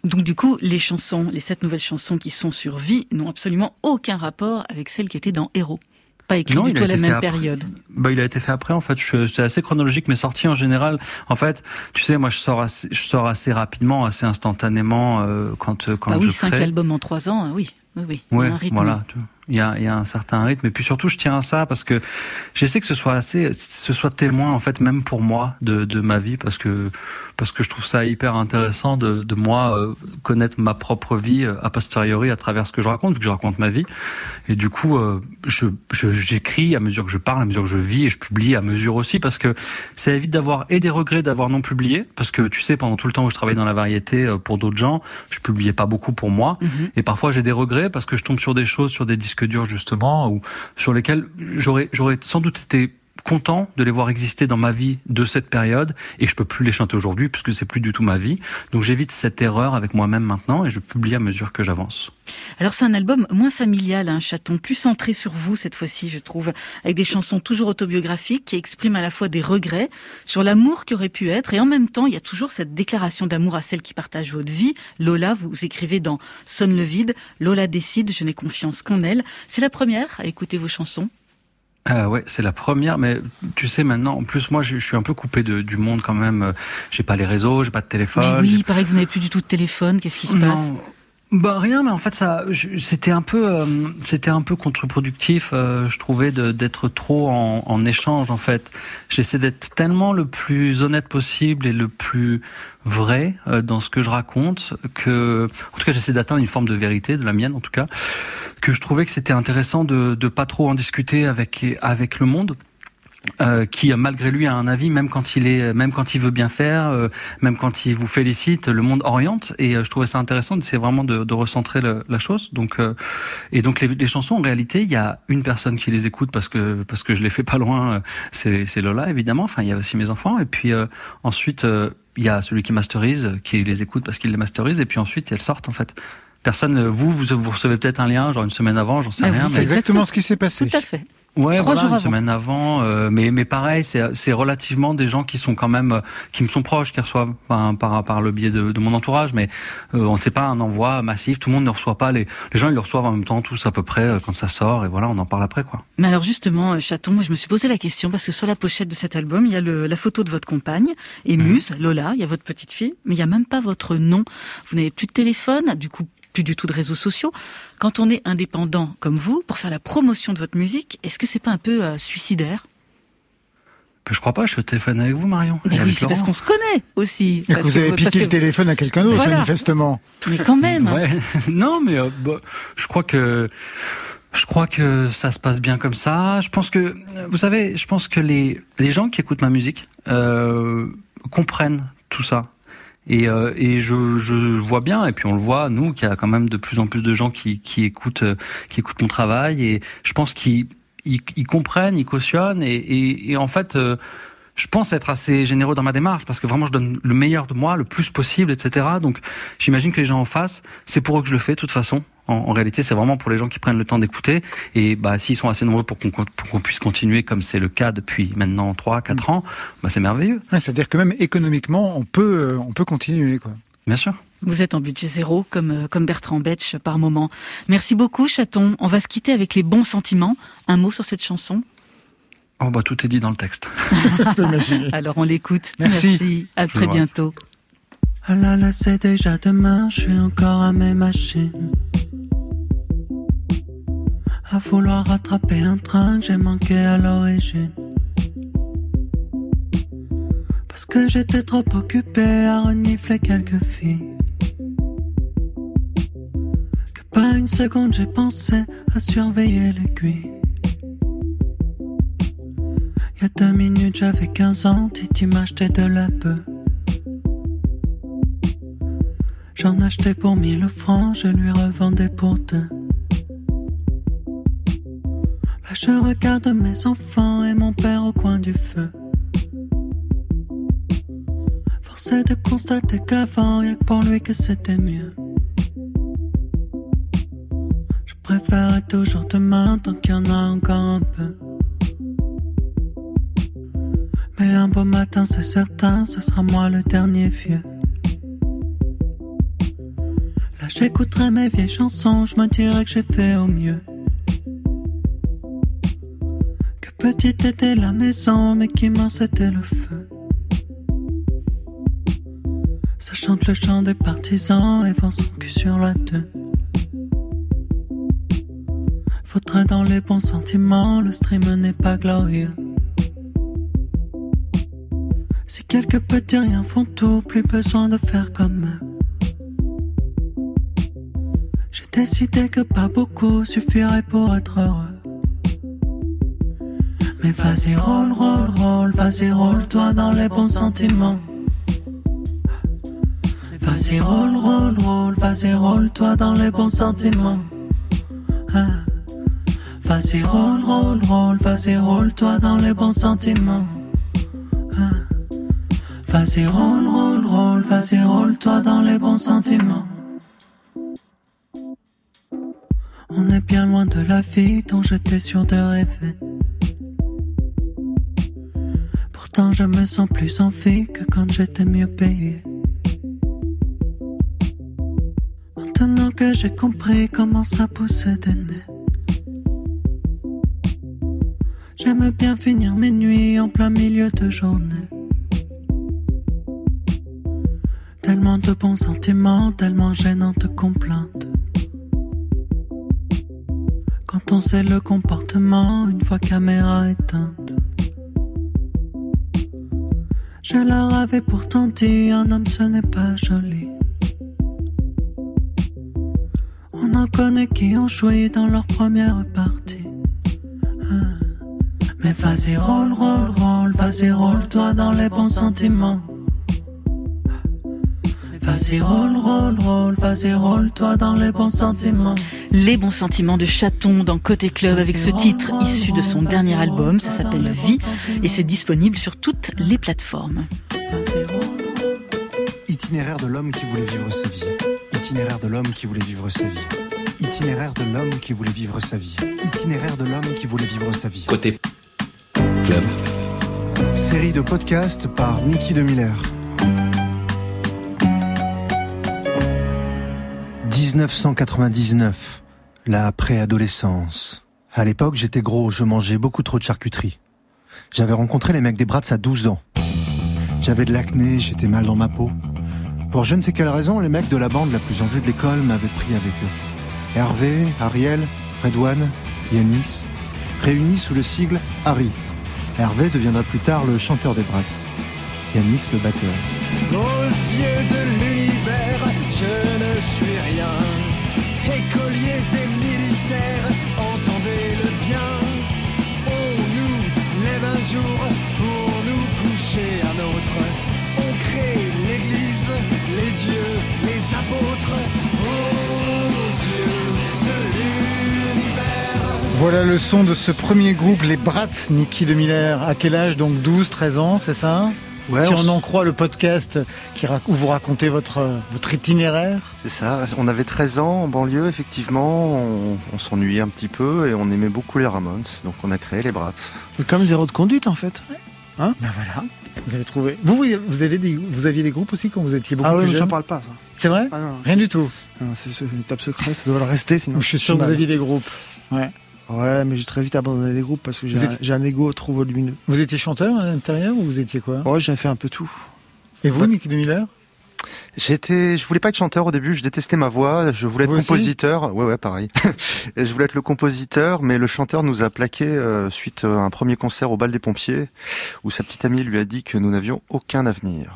Donc du coup, les chansons, les sept nouvelles chansons qui sont sur Vie n'ont absolument aucun rapport avec celles qui étaient dans Héros. Pas écrit Non, du il a tout à la été fait même après. période. Bah, il a été fait après, en fait. C'est assez chronologique, mais sorti en général. En fait, tu sais, moi, je sors assez, je sors assez rapidement, assez instantanément euh, quand quand Bah je oui, cinq crée. albums en trois ans, euh, oui, oui, oui. Il y a Ouais, un rythme. voilà. Il y a, il y a un certain rythme, et puis surtout, je tiens à ça parce que j'essaie que ce soit assez, ce soit témoin en fait, même pour moi, de, de ma vie, parce que parce que je trouve ça hyper intéressant de, de moi euh, connaître ma propre vie euh, a posteriori à travers ce que je raconte, vu que je raconte ma vie. Et du coup, euh, je j'écris à mesure que je parle, à mesure que je vis, et je publie à mesure aussi, parce que ça évite d'avoir et des regrets d'avoir non publié, parce que tu sais, pendant tout le temps où je travaillais dans la variété pour d'autres gens, je publiais pas beaucoup pour moi. Mhm. Et parfois j'ai des regrets parce que je tombe sur des choses, sur des disques durs justement, ou sur lesquels j'aurais j'aurais sans doute été content de les voir exister dans ma vie de cette période et je peux plus les chanter aujourd'hui puisque c'est plus du tout ma vie. Donc j'évite cette erreur avec moi-même maintenant et je publie à mesure que j'avance. Alors c'est un album moins familial, un chaton, plus centré sur vous cette fois-ci, je trouve, avec des chansons toujours autobiographiques qui expriment à la fois des regrets sur l'amour qui aurait pu être et en même temps il y a toujours cette déclaration d'amour à celle qui partage votre vie. Lola, vous écrivez dans Sonne le vide, Lola décide, je n'ai confiance qu'en elle. C'est la première à écouter vos chansons. Ah ouais, c'est la première, mais tu sais maintenant, en plus moi je, je suis un peu coupé de, du monde quand même. Euh, J'ai pas les réseaux, j'ai pas de téléphone. Mais oui, il paraît que vous n'avez plus du tout de téléphone, qu'est-ce qui se passe? Bah rien, mais en fait ça, c'était un peu, euh, c'était un peu contre-productif. euh, je trouvais d'être trop en, en échange. En fait, j'essaie d'être tellement le plus honnête possible et le plus vrai euh, dans ce que je raconte que, en tout cas, j'essaie d'atteindre une forme de vérité, de la mienne en tout cas, que je trouvais que c'était intéressant de, de pas trop en discuter avec avec le monde. Euh, qui malgré lui a un avis même quand il est même quand il veut bien faire euh, même quand il vous félicite le monde oriente. Et euh, je trouvais ça intéressant c'est vraiment de, de recentrer le- la chose. Donc euh, et donc les, les chansons en réalité il y a une personne qui les écoute parce que parce que je les fais pas loin euh, c'est c'est Lola évidemment. Enfin il y a aussi mes enfants. Et puis euh, ensuite euh, il y a celui qui masterise qui les écoute parce qu'il les masterise. Et puis ensuite elles sortent en fait. Personne vous vous, vous recevez peut-être un lien genre une semaine avant j'en sais Bah, rien vous C'est mais exactement ce qui s'est passé. Tout à fait. Ouais, Trois voilà, jours une avant. semaine avant. euh, mais mais pareil, c'est c'est relativement des gens qui sont quand même euh, qui me sont proches, qui reçoivent enfin, par par le biais de, de mon entourage. Mais euh, on sait pas un envoi massif. Tout le monde ne reçoit pas les les gens ils le reçoivent en même temps tous à peu près euh, quand ça sort et voilà on en parle après quoi. Mais alors justement, euh, Chaton, moi je me suis posé la question parce que sur la pochette de cet album, il y a le- la photo de votre compagne, et Muse, Lola, il y a votre petite fille, mais il y a même pas votre nom. Vous n'avez plus de téléphone, du coup plus du tout de réseaux sociaux. Quand on est indépendant comme vous, pour faire la promotion de votre musique, est-ce que c'est pas un peu euh, suicidaire? Je crois pas. Je suis au téléphone avec vous Marion. Mais oui, c'est parce qu'on se connaît aussi. Et que vous avez parce piqué que- le téléphone à quelqu'un d'autre, Voilà. manifestement. Mais quand même. Ouais. non, mais euh, bah, je crois que je crois que ça se passe bien comme ça. Je pense que vous savez, je pense que les les gens qui écoutent ma musique euh, comprennent tout ça. Et, euh, et je, je vois bien, et puis on le voit, nous, qu'il y a quand même de plus en plus de gens qui, qui écoutent, euh, qui écoutent mon travail, et je pense qu'ils ils, ils comprennent, ils cautionnent, et, et, et en fait, euh, je pense être assez généreux dans ma démarche, parce que vraiment, je donne le meilleur de moi, le plus possible, etc. Donc, j'imagine que les gens en face, c'est pour eux que je le fais, de toute façon. En, en réalité, c'est vraiment pour les gens qui prennent le temps d'écouter, et bah, s'ils sont assez nombreux pour qu'on pour qu'on puisse continuer comme c'est le cas depuis maintenant 3 4 ans, bah, c'est merveilleux, Ouais, C'est-à-dire que même économiquement, on peut, euh, on peut continuer. Quoi. bien sûr. Vous êtes en budget zéro, comme, euh, comme Bertrand Betch par moment. Merci beaucoup, Chaton. On va se quitter avec les bons sentiments. Un mot sur cette chanson? Oh, bah, tout est dit dans le texte. Alors on l'écoute. Merci. À Je très bientôt. Ah là là, c'est déjà demain, je suis encore à mes machines. À vouloir rattraper un train j'ai manqué à l'origine. Parce que j'étais trop occupé à renifler quelques filles. Que pas une seconde j'ai pensé à surveiller l'aiguille. Il y a deux minutes j'avais 15 ans, Titi m'achetait de la peu. J'en achetais pour 1000 francs, je lui revendais pour deux. Là je regarde mes enfants et mon père au coin du feu. Force est de constater qu'avant, y'a que pour lui que c'était mieux. Je préférais toujours demain tant qu'il y en a encore un peu. Mais un beau matin, c'est certain, ce sera moi le dernier vieux. Là, j'écouterai mes vieilles chansons, je me dirai que j'ai fait au mieux. Petite était la maison, mais qu'immense était le feu. Ça chante le chant des partisans et vend son cul sur la deux. Faudrait dans les bons sentiments, le stream n'est pas glorieux. Si quelques petits rien font tout, plus besoin de faire comme eux. J'ai décidé que pas beaucoup suffirait pour être heureux. Mais vas-y, roll, roll, roll, vas-y, roll-toi dans les bons sentiments. Vas-y, roll, roll, roll, vas-y, roll-toi dans les bons sentiments. Vas-y, roll, roll, roll, vas-y, roll-toi dans les bons sentiments. Vas-y, roll, roll, roll, vas-y, roll-toi dans les bons sentiments. On est bien loin de la vie dont j'étais sûr de rêver. Je me sens plus en vie que quand j'étais mieux payé. Maintenant que j'ai compris comment ça poussait des nez. J'aime bien finir mes nuits en plein milieu de journée. Tellement de bons sentiments, tellement gênantes complaintes. Quand on sait le comportement, une fois caméra éteinte. Je leur avais pourtant dit, un homme ce n'est pas joli. On en connaît qui ont joué dans leur première partie. Ah. Mais vas-y, roll, roll, roll, vas-y, roll-toi dans les bons sentiments. Vas-y, roll, roll, roll, vas-y, roll-toi dans les bons sentiments. Les bons sentiments de Chaton dans Côté Club avec ce titre issu de son dernier album, ça s'appelle Vie et c'est disponible sur toutes les plateformes. Itinéraire de l'homme qui voulait vivre sa vie. Itinéraire de l'homme qui voulait vivre sa vie. Itinéraire de l'homme qui voulait vivre sa vie. Itinéraire de l'homme qui voulait vivre sa vie. Côté club. Série de podcasts par Niki de Miller. 1999, la préadolescence. À l'époque, j'étais gros, je mangeais beaucoup trop de charcuterie. J'avais rencontré les mecs des Brats à 12 ans. J'avais de l'acné, j'étais mal dans ma peau. Pour je ne sais quelle raison, les mecs de la bande la plus en vue de l'école m'avaient pris avec eux. Hervé, Ariel, Redouane, Yanis, réunis sous le sigle Harry. Hervé deviendra plus tard le chanteur des Brats. Yanis le batteur. Suis rien. Écoliers et militaires, entendez-le bien. On nous lève un jour pour nous coucher un autre. On crée l'église, les dieux, les apôtres. Aux yeux de l'univers. Voilà le son de ce premier groupe, les Brats, Niki de Miller. À quel âge Donc? 12, 13 ans, c'est ça? Ouais, Si on en croit le podcast qui rac- où vous racontez votre, votre itinéraire. C'est ça. On avait 13 ans en banlieue, effectivement. On, on s'ennuyait un petit peu et on aimait beaucoup les Ramones. Donc on a créé les Brats. Comme zéro de conduite en fait. Ben voilà, vous avez trouvé. Vous, vous, avez des, vous aviez des groupes aussi quand vous étiez beaucoup Ah ouais, plus mais j'en jeune parle pas ça. C'est vrai Ah non, Rien du tout. non, c'est une étape secrète, ça doit le rester sinon. Je suis sûr que vous aviez des groupes. Ouais. Ouais, mais j'ai très vite abandonné les groupes parce que j'ai un, êtes- j'ai un ego trop volumineux. Vous étiez chanteur à l'intérieur ou vous étiez quoi? Ouais, j'ai fait un peu tout. Et vous, Niki de Miller? J'étais, je voulais pas être chanteur au début. Je détestais ma voix. Je voulais être Vous compositeur. Ouais, ouais, pareil. et je voulais être le compositeur, mais le chanteur nous a plaqué euh, suite à un premier concert au bal des pompiers, où sa petite amie lui a dit que nous n'avions aucun avenir.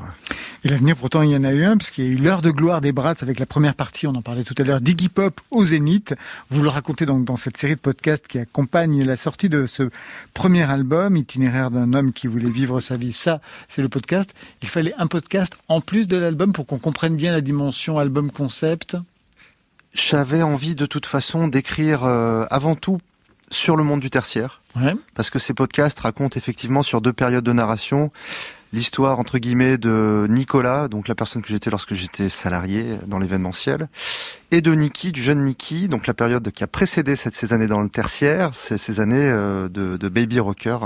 Et l'avenir, pourtant, il y en a eu un, puisqu'il y a eu l'heure de gloire des Brats avec la première partie, on en parlait tout à l'heure, d'Iggy Pop au Zénith. Vous le racontez donc dans cette série de podcasts qui accompagne la sortie de ce premier album, Itinéraire d'un homme qui voulait vivre sa vie. Ça, c'est le podcast. Il fallait un podcast en plus de l'album pour qu'on comprenne bien la dimension album-concept. J'avais envie de toute façon d'écrire euh, avant tout sur le monde du tertiaire. Ouais. parce que ces podcasts racontent effectivement sur deux périodes de narration l'histoire entre guillemets de Nicolas, donc la personne que j'étais lorsque j'étais salarié dans l'événementiel, et de Niki, du jeune Niki, donc la période qui a précédé cette, ces années dans le tertiaire, ces, ces années euh, de, de baby rocker.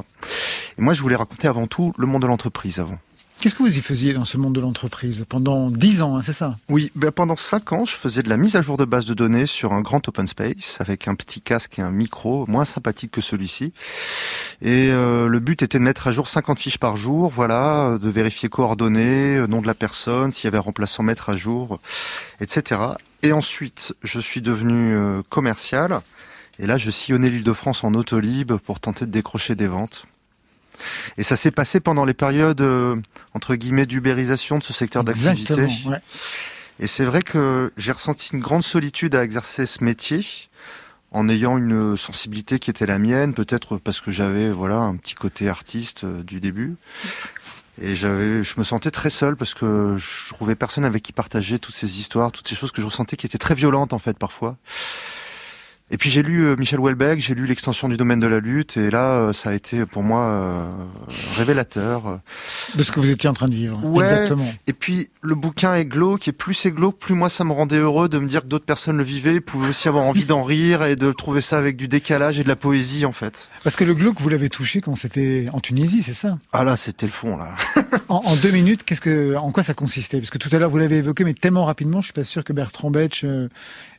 Et moi, je voulais raconter avant tout le monde de l'entreprise avant. Qu'est-ce que vous y faisiez dans ce monde de l'entreprise pendant dix ans, hein, c'est ça? Oui, ben pendant cinq ans, je faisais de la mise à jour de base de données sur un grand open space avec un petit casque et un micro moins sympathique que celui-ci. Et euh, le but était de mettre à jour 50 fiches par jour, voilà, euh, de vérifier coordonnées, euh, nom de la personne, s'il y avait un remplaçant mettre à jour, etc. Et ensuite, je suis devenu commercial. Et là, je sillonnais l'île de France en autolib pour tenter de décrocher des ventes. Et ça s'est passé pendant les périodes, euh, entre guillemets, d'ubérisation de ce secteur d'activité. Ouais. Et c'est vrai que j'ai ressenti une grande solitude à exercer ce métier, en ayant une sensibilité qui était la mienne, peut-être parce que j'avais voilà un petit côté artiste euh, du début. Et j'avais, je me sentais très seul parce que je trouvais personne avec qui partager toutes ces histoires, toutes ces choses que je ressentais qui étaient très violentes en fait parfois. Et puis j'ai lu euh, Michel Houellebecq, j'ai lu l'extension du domaine de la lutte, et là euh, ça a été pour moi euh, révélateur. De ce que vous étiez en train de vivre. Ouais. Exactement. Et puis le bouquin est glauque, et plus c'est glauque, plus moi ça me rendait heureux de me dire que d'autres personnes le vivaient, pouvaient aussi avoir envie d'en rire et de trouver ça avec du décalage et de la poésie en fait. Parce que le glauque, vous l'avez touché quand c'était en Tunisie, c'est ça? Ah là c'était le fond là. en, en deux minutes, qu'est-ce que, en quoi ça consistait? Parce que tout à l'heure vous l'avez évoqué, mais tellement rapidement, je suis pas sûr que Bertrand Betch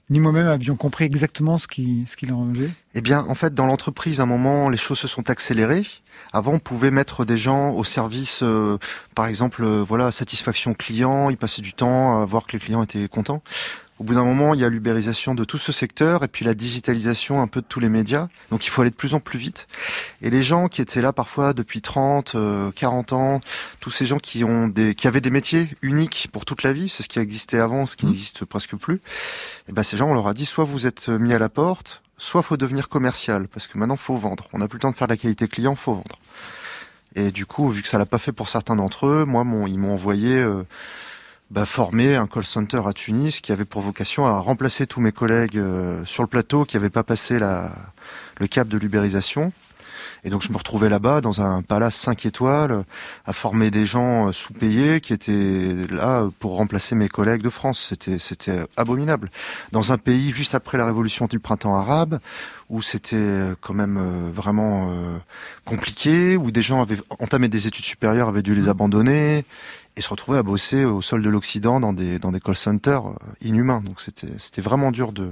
ni moi-même avions compris exactement ce qui ce qu'il. Eh bien, en fait, dans l'entreprise, à un moment, les choses se sont accélérées. Avant, on pouvait mettre des gens au service, euh, par exemple, euh, voilà, satisfaction client, ils passaient du temps à voir que les clients étaient contents. Au bout d'un moment, il y a l'ubérisation de tout ce secteur et puis la digitalisation un peu de tous les médias. Donc il faut aller de plus en plus vite. Et les gens qui étaient là parfois depuis 30, euh, 40 ans, tous ces gens qui ont des, qui avaient des métiers uniques pour toute la vie, c'est ce qui existait avant, ce qui n'existe presque plus. Et ben ces gens, on leur a dit soit vous êtes mis à la porte, soit faut devenir commercial parce que maintenant faut vendre. On n'a plus le temps de faire de la qualité client, faut vendre. Et du coup, vu que ça l'a pas fait pour certains d'entre eux, moi, mon, ils m'ont envoyé euh, bah, former un call center à Tunis qui avait pour vocation à remplacer tous mes collègues euh, sur le plateau qui n'avaient pas passé la, le cap de l'ubérisation. Et donc je me retrouvais là-bas dans un palace 5 étoiles à former des gens euh, sous-payés qui étaient là pour remplacer mes collègues de France. C'était c'était abominable. Dans un pays juste après la révolution du printemps arabe où c'était euh, quand même euh, vraiment compliqué, où des gens avaient entamé des études supérieures, avaient dû les abandonner et se retrouvaient à bosser au sol de l'Occident dans des dans des call centers euh, inhumains. Donc c'était c'était vraiment dur de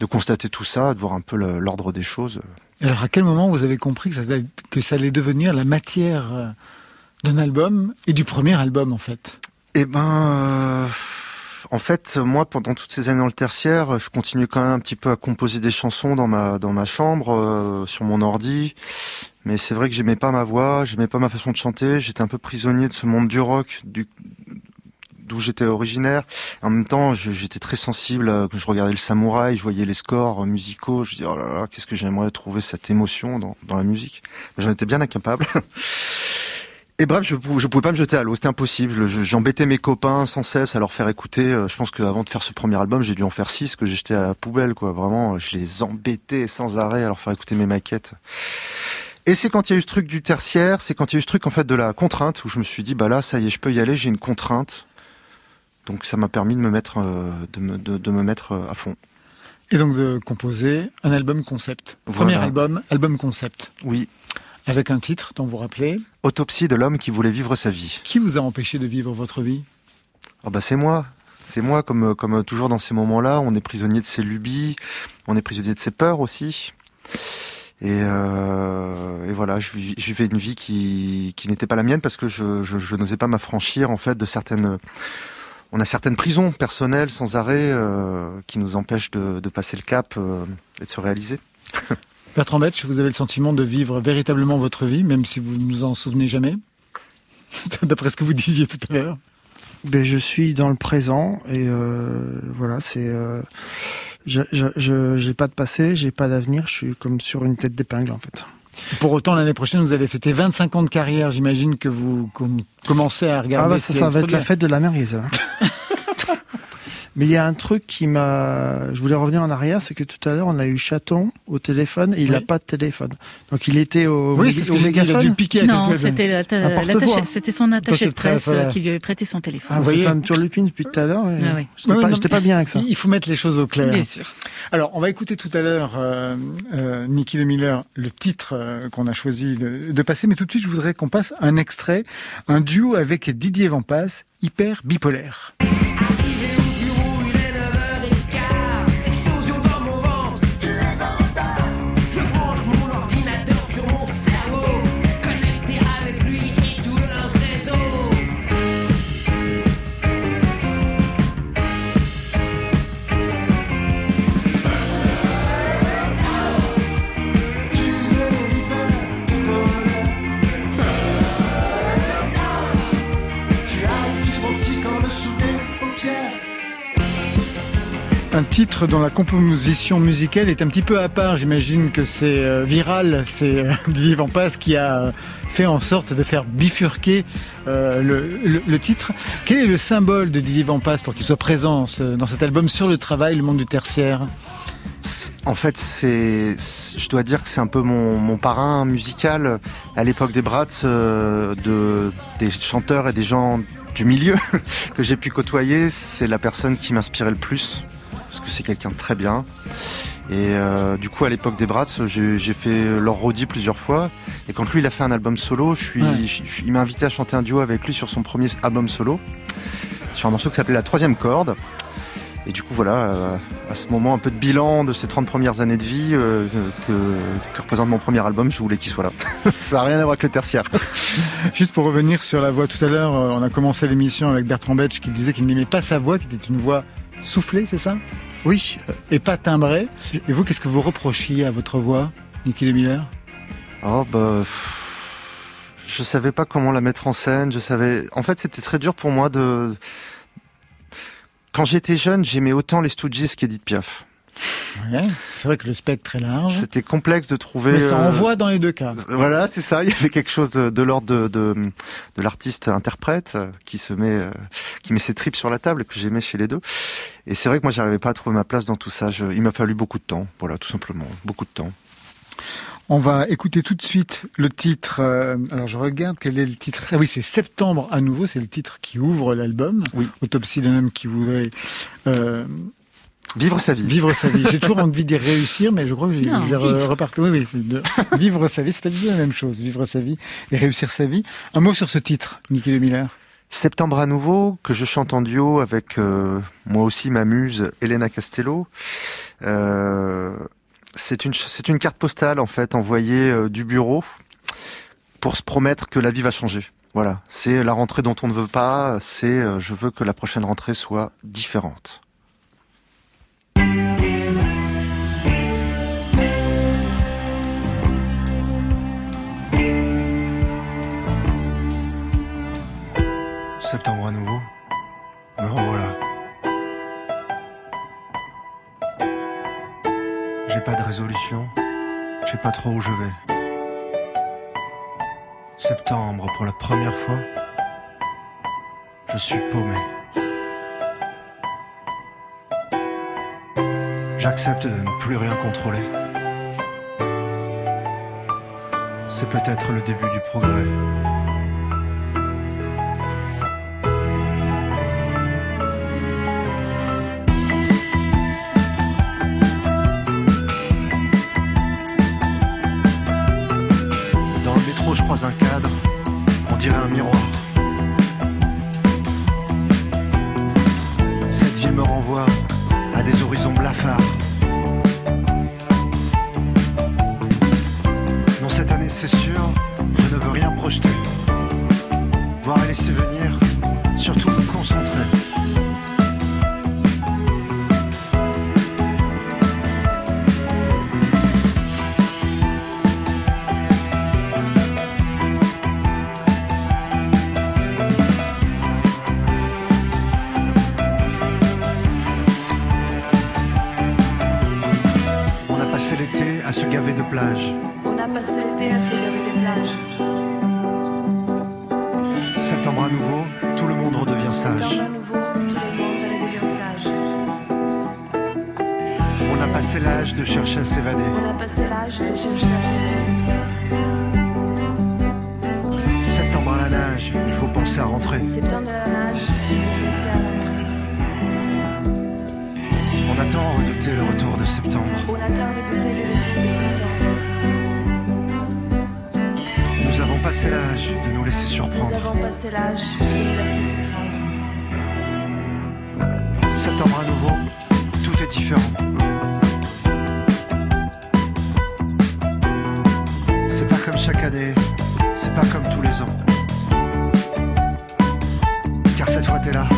de constater tout ça, de voir un peu l'ordre des choses. Alors à quel moment vous avez compris que ça, allait- que ça allait devenir la matière euh, d'un album et du premier album en fait? Eh ben, euh, en fait, moi, pendant toutes ces années dans le tertiaire, je continuais quand même un petit peu à composer des chansons dans ma dans ma chambre, euh, sur mon ordi. Mais c'est vrai que j'aimais pas ma voix, j'aimais pas ma façon de chanter. J'étais un peu prisonnier de ce monde du rock, du d'où j'étais originaire. En même temps, j'étais très sensible. euh, Quand je regardais le samouraï, je voyais les scores euh, musicaux. Je me disais, oh là là, qu'est-ce que j'aimerais trouver cette émotion dans, dans la musique. J'en étais bien incapable. Et bref, je, je pouvais pas me jeter à l'eau, c'était impossible. Je- J'embêtais mes copains sans cesse à leur faire écouter. Euh, Je pense qu'avant de faire ce premier album, j'ai dû en faire six que j'ai jeté à la poubelle, quoi. Vraiment, je les embêtais sans arrêt à leur faire écouter mes maquettes. Et c'est quand il y a eu ce truc du tertiaire, c'est quand il y a eu ce truc en fait de la contrainte où je me suis dit bah là ça y est, je peux y aller, j'ai une contrainte. Donc ça m'a permis de me mettre euh, de me de, de me mettre euh, à fond. Et donc de composer un album concept. Voilà. Premier album, album concept. Oui. Avec un titre dont vous rappelez. Autopsie de l'homme qui voulait vivre sa vie. Qui vous a empêché de vivre votre vie? Ah bah c'est moi. C'est moi, comme, comme toujours dans ces moments-là, on est prisonnier de ses lubies, on est prisonnier de ses peurs aussi. Et, euh, et voilà, je, je vivais une vie qui, qui n'était pas la mienne parce que je, je, je n'osais pas m'affranchir en fait de certaines. On a certaines prisons personnelles sans arrêt euh, qui nous empêchent de, de passer le cap euh, et de se réaliser. Bertrand Betch, vous avez le sentiment de vivre véritablement votre vie, même si vous ne vous en souvenez jamais? D'après ce que vous disiez tout à l'heure. Ben, je suis dans le présent et euh, voilà, c'est. Je je- je- j'ai pas de passé, j'ai pas d'avenir, je suis comme sur une tête d'épingle en fait. Pour autant, l'année prochaine, vous allez fêter 25 ans de carrière. J'imagine que vous com- commencez à regarder. Ah bah ça, ça va être la fête de la merguez. Mais il y a un truc qui m'a. Je voulais revenir en arrière, c'est que tout à l'heure on a eu Chaton au téléphone et il n'a Oui. pas de téléphone. Donc il était au, Oui, c'est ce au que j'ai dit, il a dû mégaphone. piquer à Non, c'était la- c'était son attaché de presse euh, qui lui avait prêté son téléphone. Ah, Vous c'est voyez ça me turlupine depuis tout à l'heure. et Ah oui. J'étais pas, pas bien avec ça. Il faut mettre les choses au clair. Bien sûr. Alors, on va écouter tout à l'heure euh, euh, Nicky de Miller, le titre euh, qu'on a choisi de, de passer, mais tout de suite, je voudrais qu'on passe un extrait, un duo avec Didier Vampas, hyper bipolaire. Un titre dont la composition musicale est un petit peu à part. J'imagine que c'est euh, viral. C'est euh, Didier Vampas qui a fait en sorte de faire bifurquer euh, le, titre. Quel est le symbole de Didier Vampas pour qu'il soit présent dans cet album sur le travail, le monde du tertiaire? En fait, c'est, je dois dire que c'est un peu mon, parrain musical à l'époque des Brats, de, des chanteurs et des gens du milieu que j'ai pu côtoyer. C'est la personne qui m'inspirait le plus que c'est quelqu'un de très bien. Et euh, du coup, à l'époque des Brats, j'ai fait leur Roddy plusieurs fois. Et quand lui, il a fait un album solo, je suis, Ouais. je- je- il m'a invité à chanter un duo avec lui sur son premier album solo, sur un morceau qui s'appelait La Troisième Corde. Et du coup, voilà, euh, à ce moment, un peu de bilan de ces 30 premières années de vie euh, que, que représente mon premier album, je voulais qu'il soit là. Ça n'a rien à voir avec le tertiaire. Juste pour revenir sur la voix tout à l'heure, on a commencé l'émission avec Bertrand Betch qui disait qu'il n'aimait pas sa voix, qui était une voix soufflée, c'est ça? Oui. Et pas timbrée. Et vous, qu'est-ce que vous reprochiez à votre voix, Nicky de Miller Oh bah, pff, je savais pas comment la mettre en scène. Je savais. En fait, c'était très dur pour moi de. Quand j'étais jeune, j'aimais autant les Stooges qu'Edith Piaf. Ouais, c'est vrai que le spectre est large. C'était complexe de trouver. Mais ça euh, envoie dans les deux cas. Voilà, c'est ça. Il y avait quelque chose de, de l'ordre de, de, de l'artiste interprète euh, qui se met, euh, qui met ses tripes sur la table que j'aimais chez les deux. Et c'est vrai que moi, j'arrivais pas à trouver ma place dans tout ça. Je- il m'a fallu beaucoup de temps. Voilà, tout simplement, beaucoup de temps. On va écouter tout de suite le titre. euh, alors je regarde quel est le titre. Ah oui, c'est Septembre à nouveau. C'est le titre qui ouvre l'album. Oui. Autopsie d'un homme qui voudrait euh, Vivre sa vie. vivre sa vie. J'ai toujours envie de dire réussir, mais je crois que Non, je vais repartir. Oui, oui, de- vivre sa vie, c'est pas du tout la même chose. Vivre sa vie et réussir sa vie. Un mot sur ce titre, Nicky de Miller. Septembre à nouveau, que je chante en duo avec euh, moi aussi ma muse Elena Castello. Euh, c'est une une carte postale en fait envoyée euh, du bureau pour se promettre que la vie va changer. Voilà, c'est la rentrée dont on ne veut pas. C'est euh, je veux que la prochaine rentrée soit différente. Septembre à nouveau. Me revoilà. J'ai pas de résolution. Je sais pas trop où je vais. Septembre pour la première fois. Je suis paumé. J'accepte de ne plus rien contrôler. C'est peut-être le début du progrès. Chercher à s'évader. On a passé l'âge de chercher à s'élever. Septembre à la nage, il faut penser à rentrer. Septembre de la nage, il faut penser à l'entrée. On attend redouter le retour de septembre. On attend redouter le retour de septembre. Nous avons passé l'âge de nous laisser Nous surprendre. avons passé l'âge de nous laisser surprendre. Septembre à nouveau, tout est différent. Chaque année, c'est pas comme tous les ans. Car cette fois t'es là.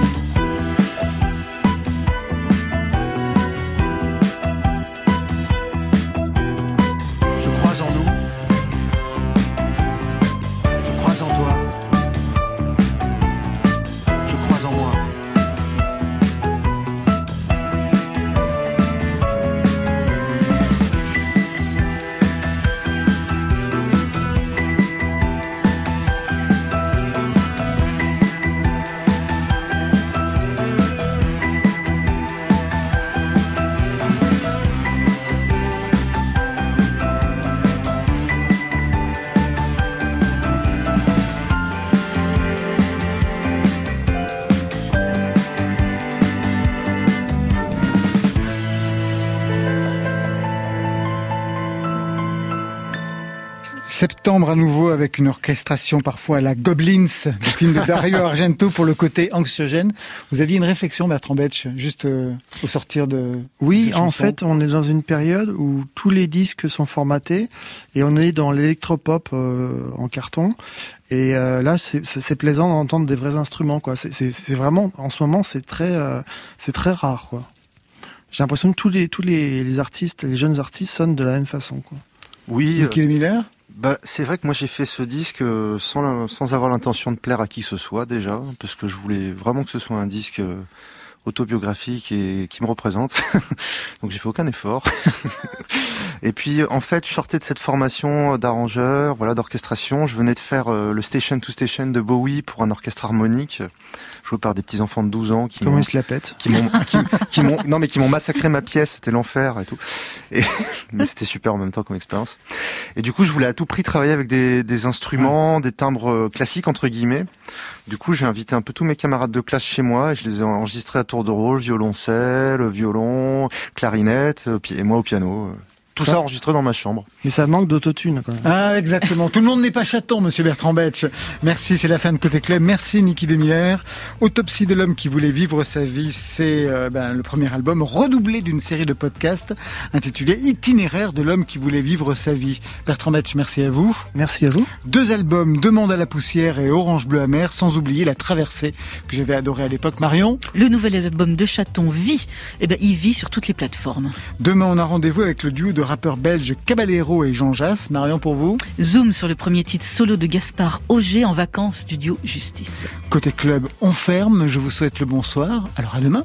Septembre à nouveau avec une orchestration parfois à la Goblins du film de Dario Argento pour le côté anxiogène. Vous aviez une réflexion Bertrand Betch juste euh, au sortir de Oui, en fait, on est dans une période où tous les disques sont formatés et on est dans l'électropop euh, en carton. Et euh, là, c'est- plaisant d'entendre des vrais instruments. quoi. C'est- vraiment, en ce moment, c'est très, euh, c'est très rare. quoi. J'ai l'impression que tous les tous les, les artistes, les jeunes artistes sonnent de la même façon. Quoi. Oui, Nicky euh, Miller? Bah, c'est vrai que moi j'ai fait ce disque euh, sans, sans avoir l'intention de plaire à qui que ce soit déjà, parce que je voulais vraiment que ce soit un disque euh, autobiographique et qui me représente. Donc j'ai fait aucun effort. et puis en fait, je sortais de cette formation d'arrangeur, voilà, d'orchestration. Je venais de faire euh, le Station to Station de Bowie pour un orchestre harmonique, joué par des petits enfants de 12 ans qui Comment m'ont- ils se la pètent qui m'ont qui, qui m'ont non mais qui m'ont massacré ma pièce c'était l'enfer et tout et mais c'était super en même temps comme expérience et du coup je voulais à tout prix travailler avec des, des instruments des timbres euh, classiques entre guillemets du coup j'ai invité un peu tous mes camarades de classe chez moi et je les ai enregistrés à tour de rôle violoncelle violon clarinette euh, et moi au piano euh. Tout ça, Ça- enregistré dans ma chambre Mais ça manque d'autotune. quand même. Ah, exactement. Tout le monde n'est pas chaton, monsieur Bertrand Betch. Merci, c'est la fin de Côté Club. Merci, Niki Demiller. Autopsie de l'homme qui voulait vivre sa vie, c'est euh, ben, le premier album redoublé d'une série de podcasts intitulé Itinéraire de l'homme qui voulait vivre sa vie. Bertrand Betch, merci à vous. Merci à vous. Deux albums, Demande à la poussière et Orange bleu amer, sans oublier La Traversée, que j'avais adoré à l'époque. Marion, Le nouvel album de Chaton vit. Eh ben, il vit sur toutes les plateformes. demain on a rendez-vous avec le duo de rappeurs belges Caballero et Jean Jass. Marion pour vous. Zoom sur le premier titre solo de Gaspard Auger en vacances studio Justice. Côté club, on ferme. Je vous souhaite le bonsoir. Alors à demain.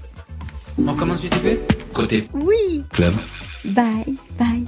On commence du début? Côté Oui, club. bye, bye.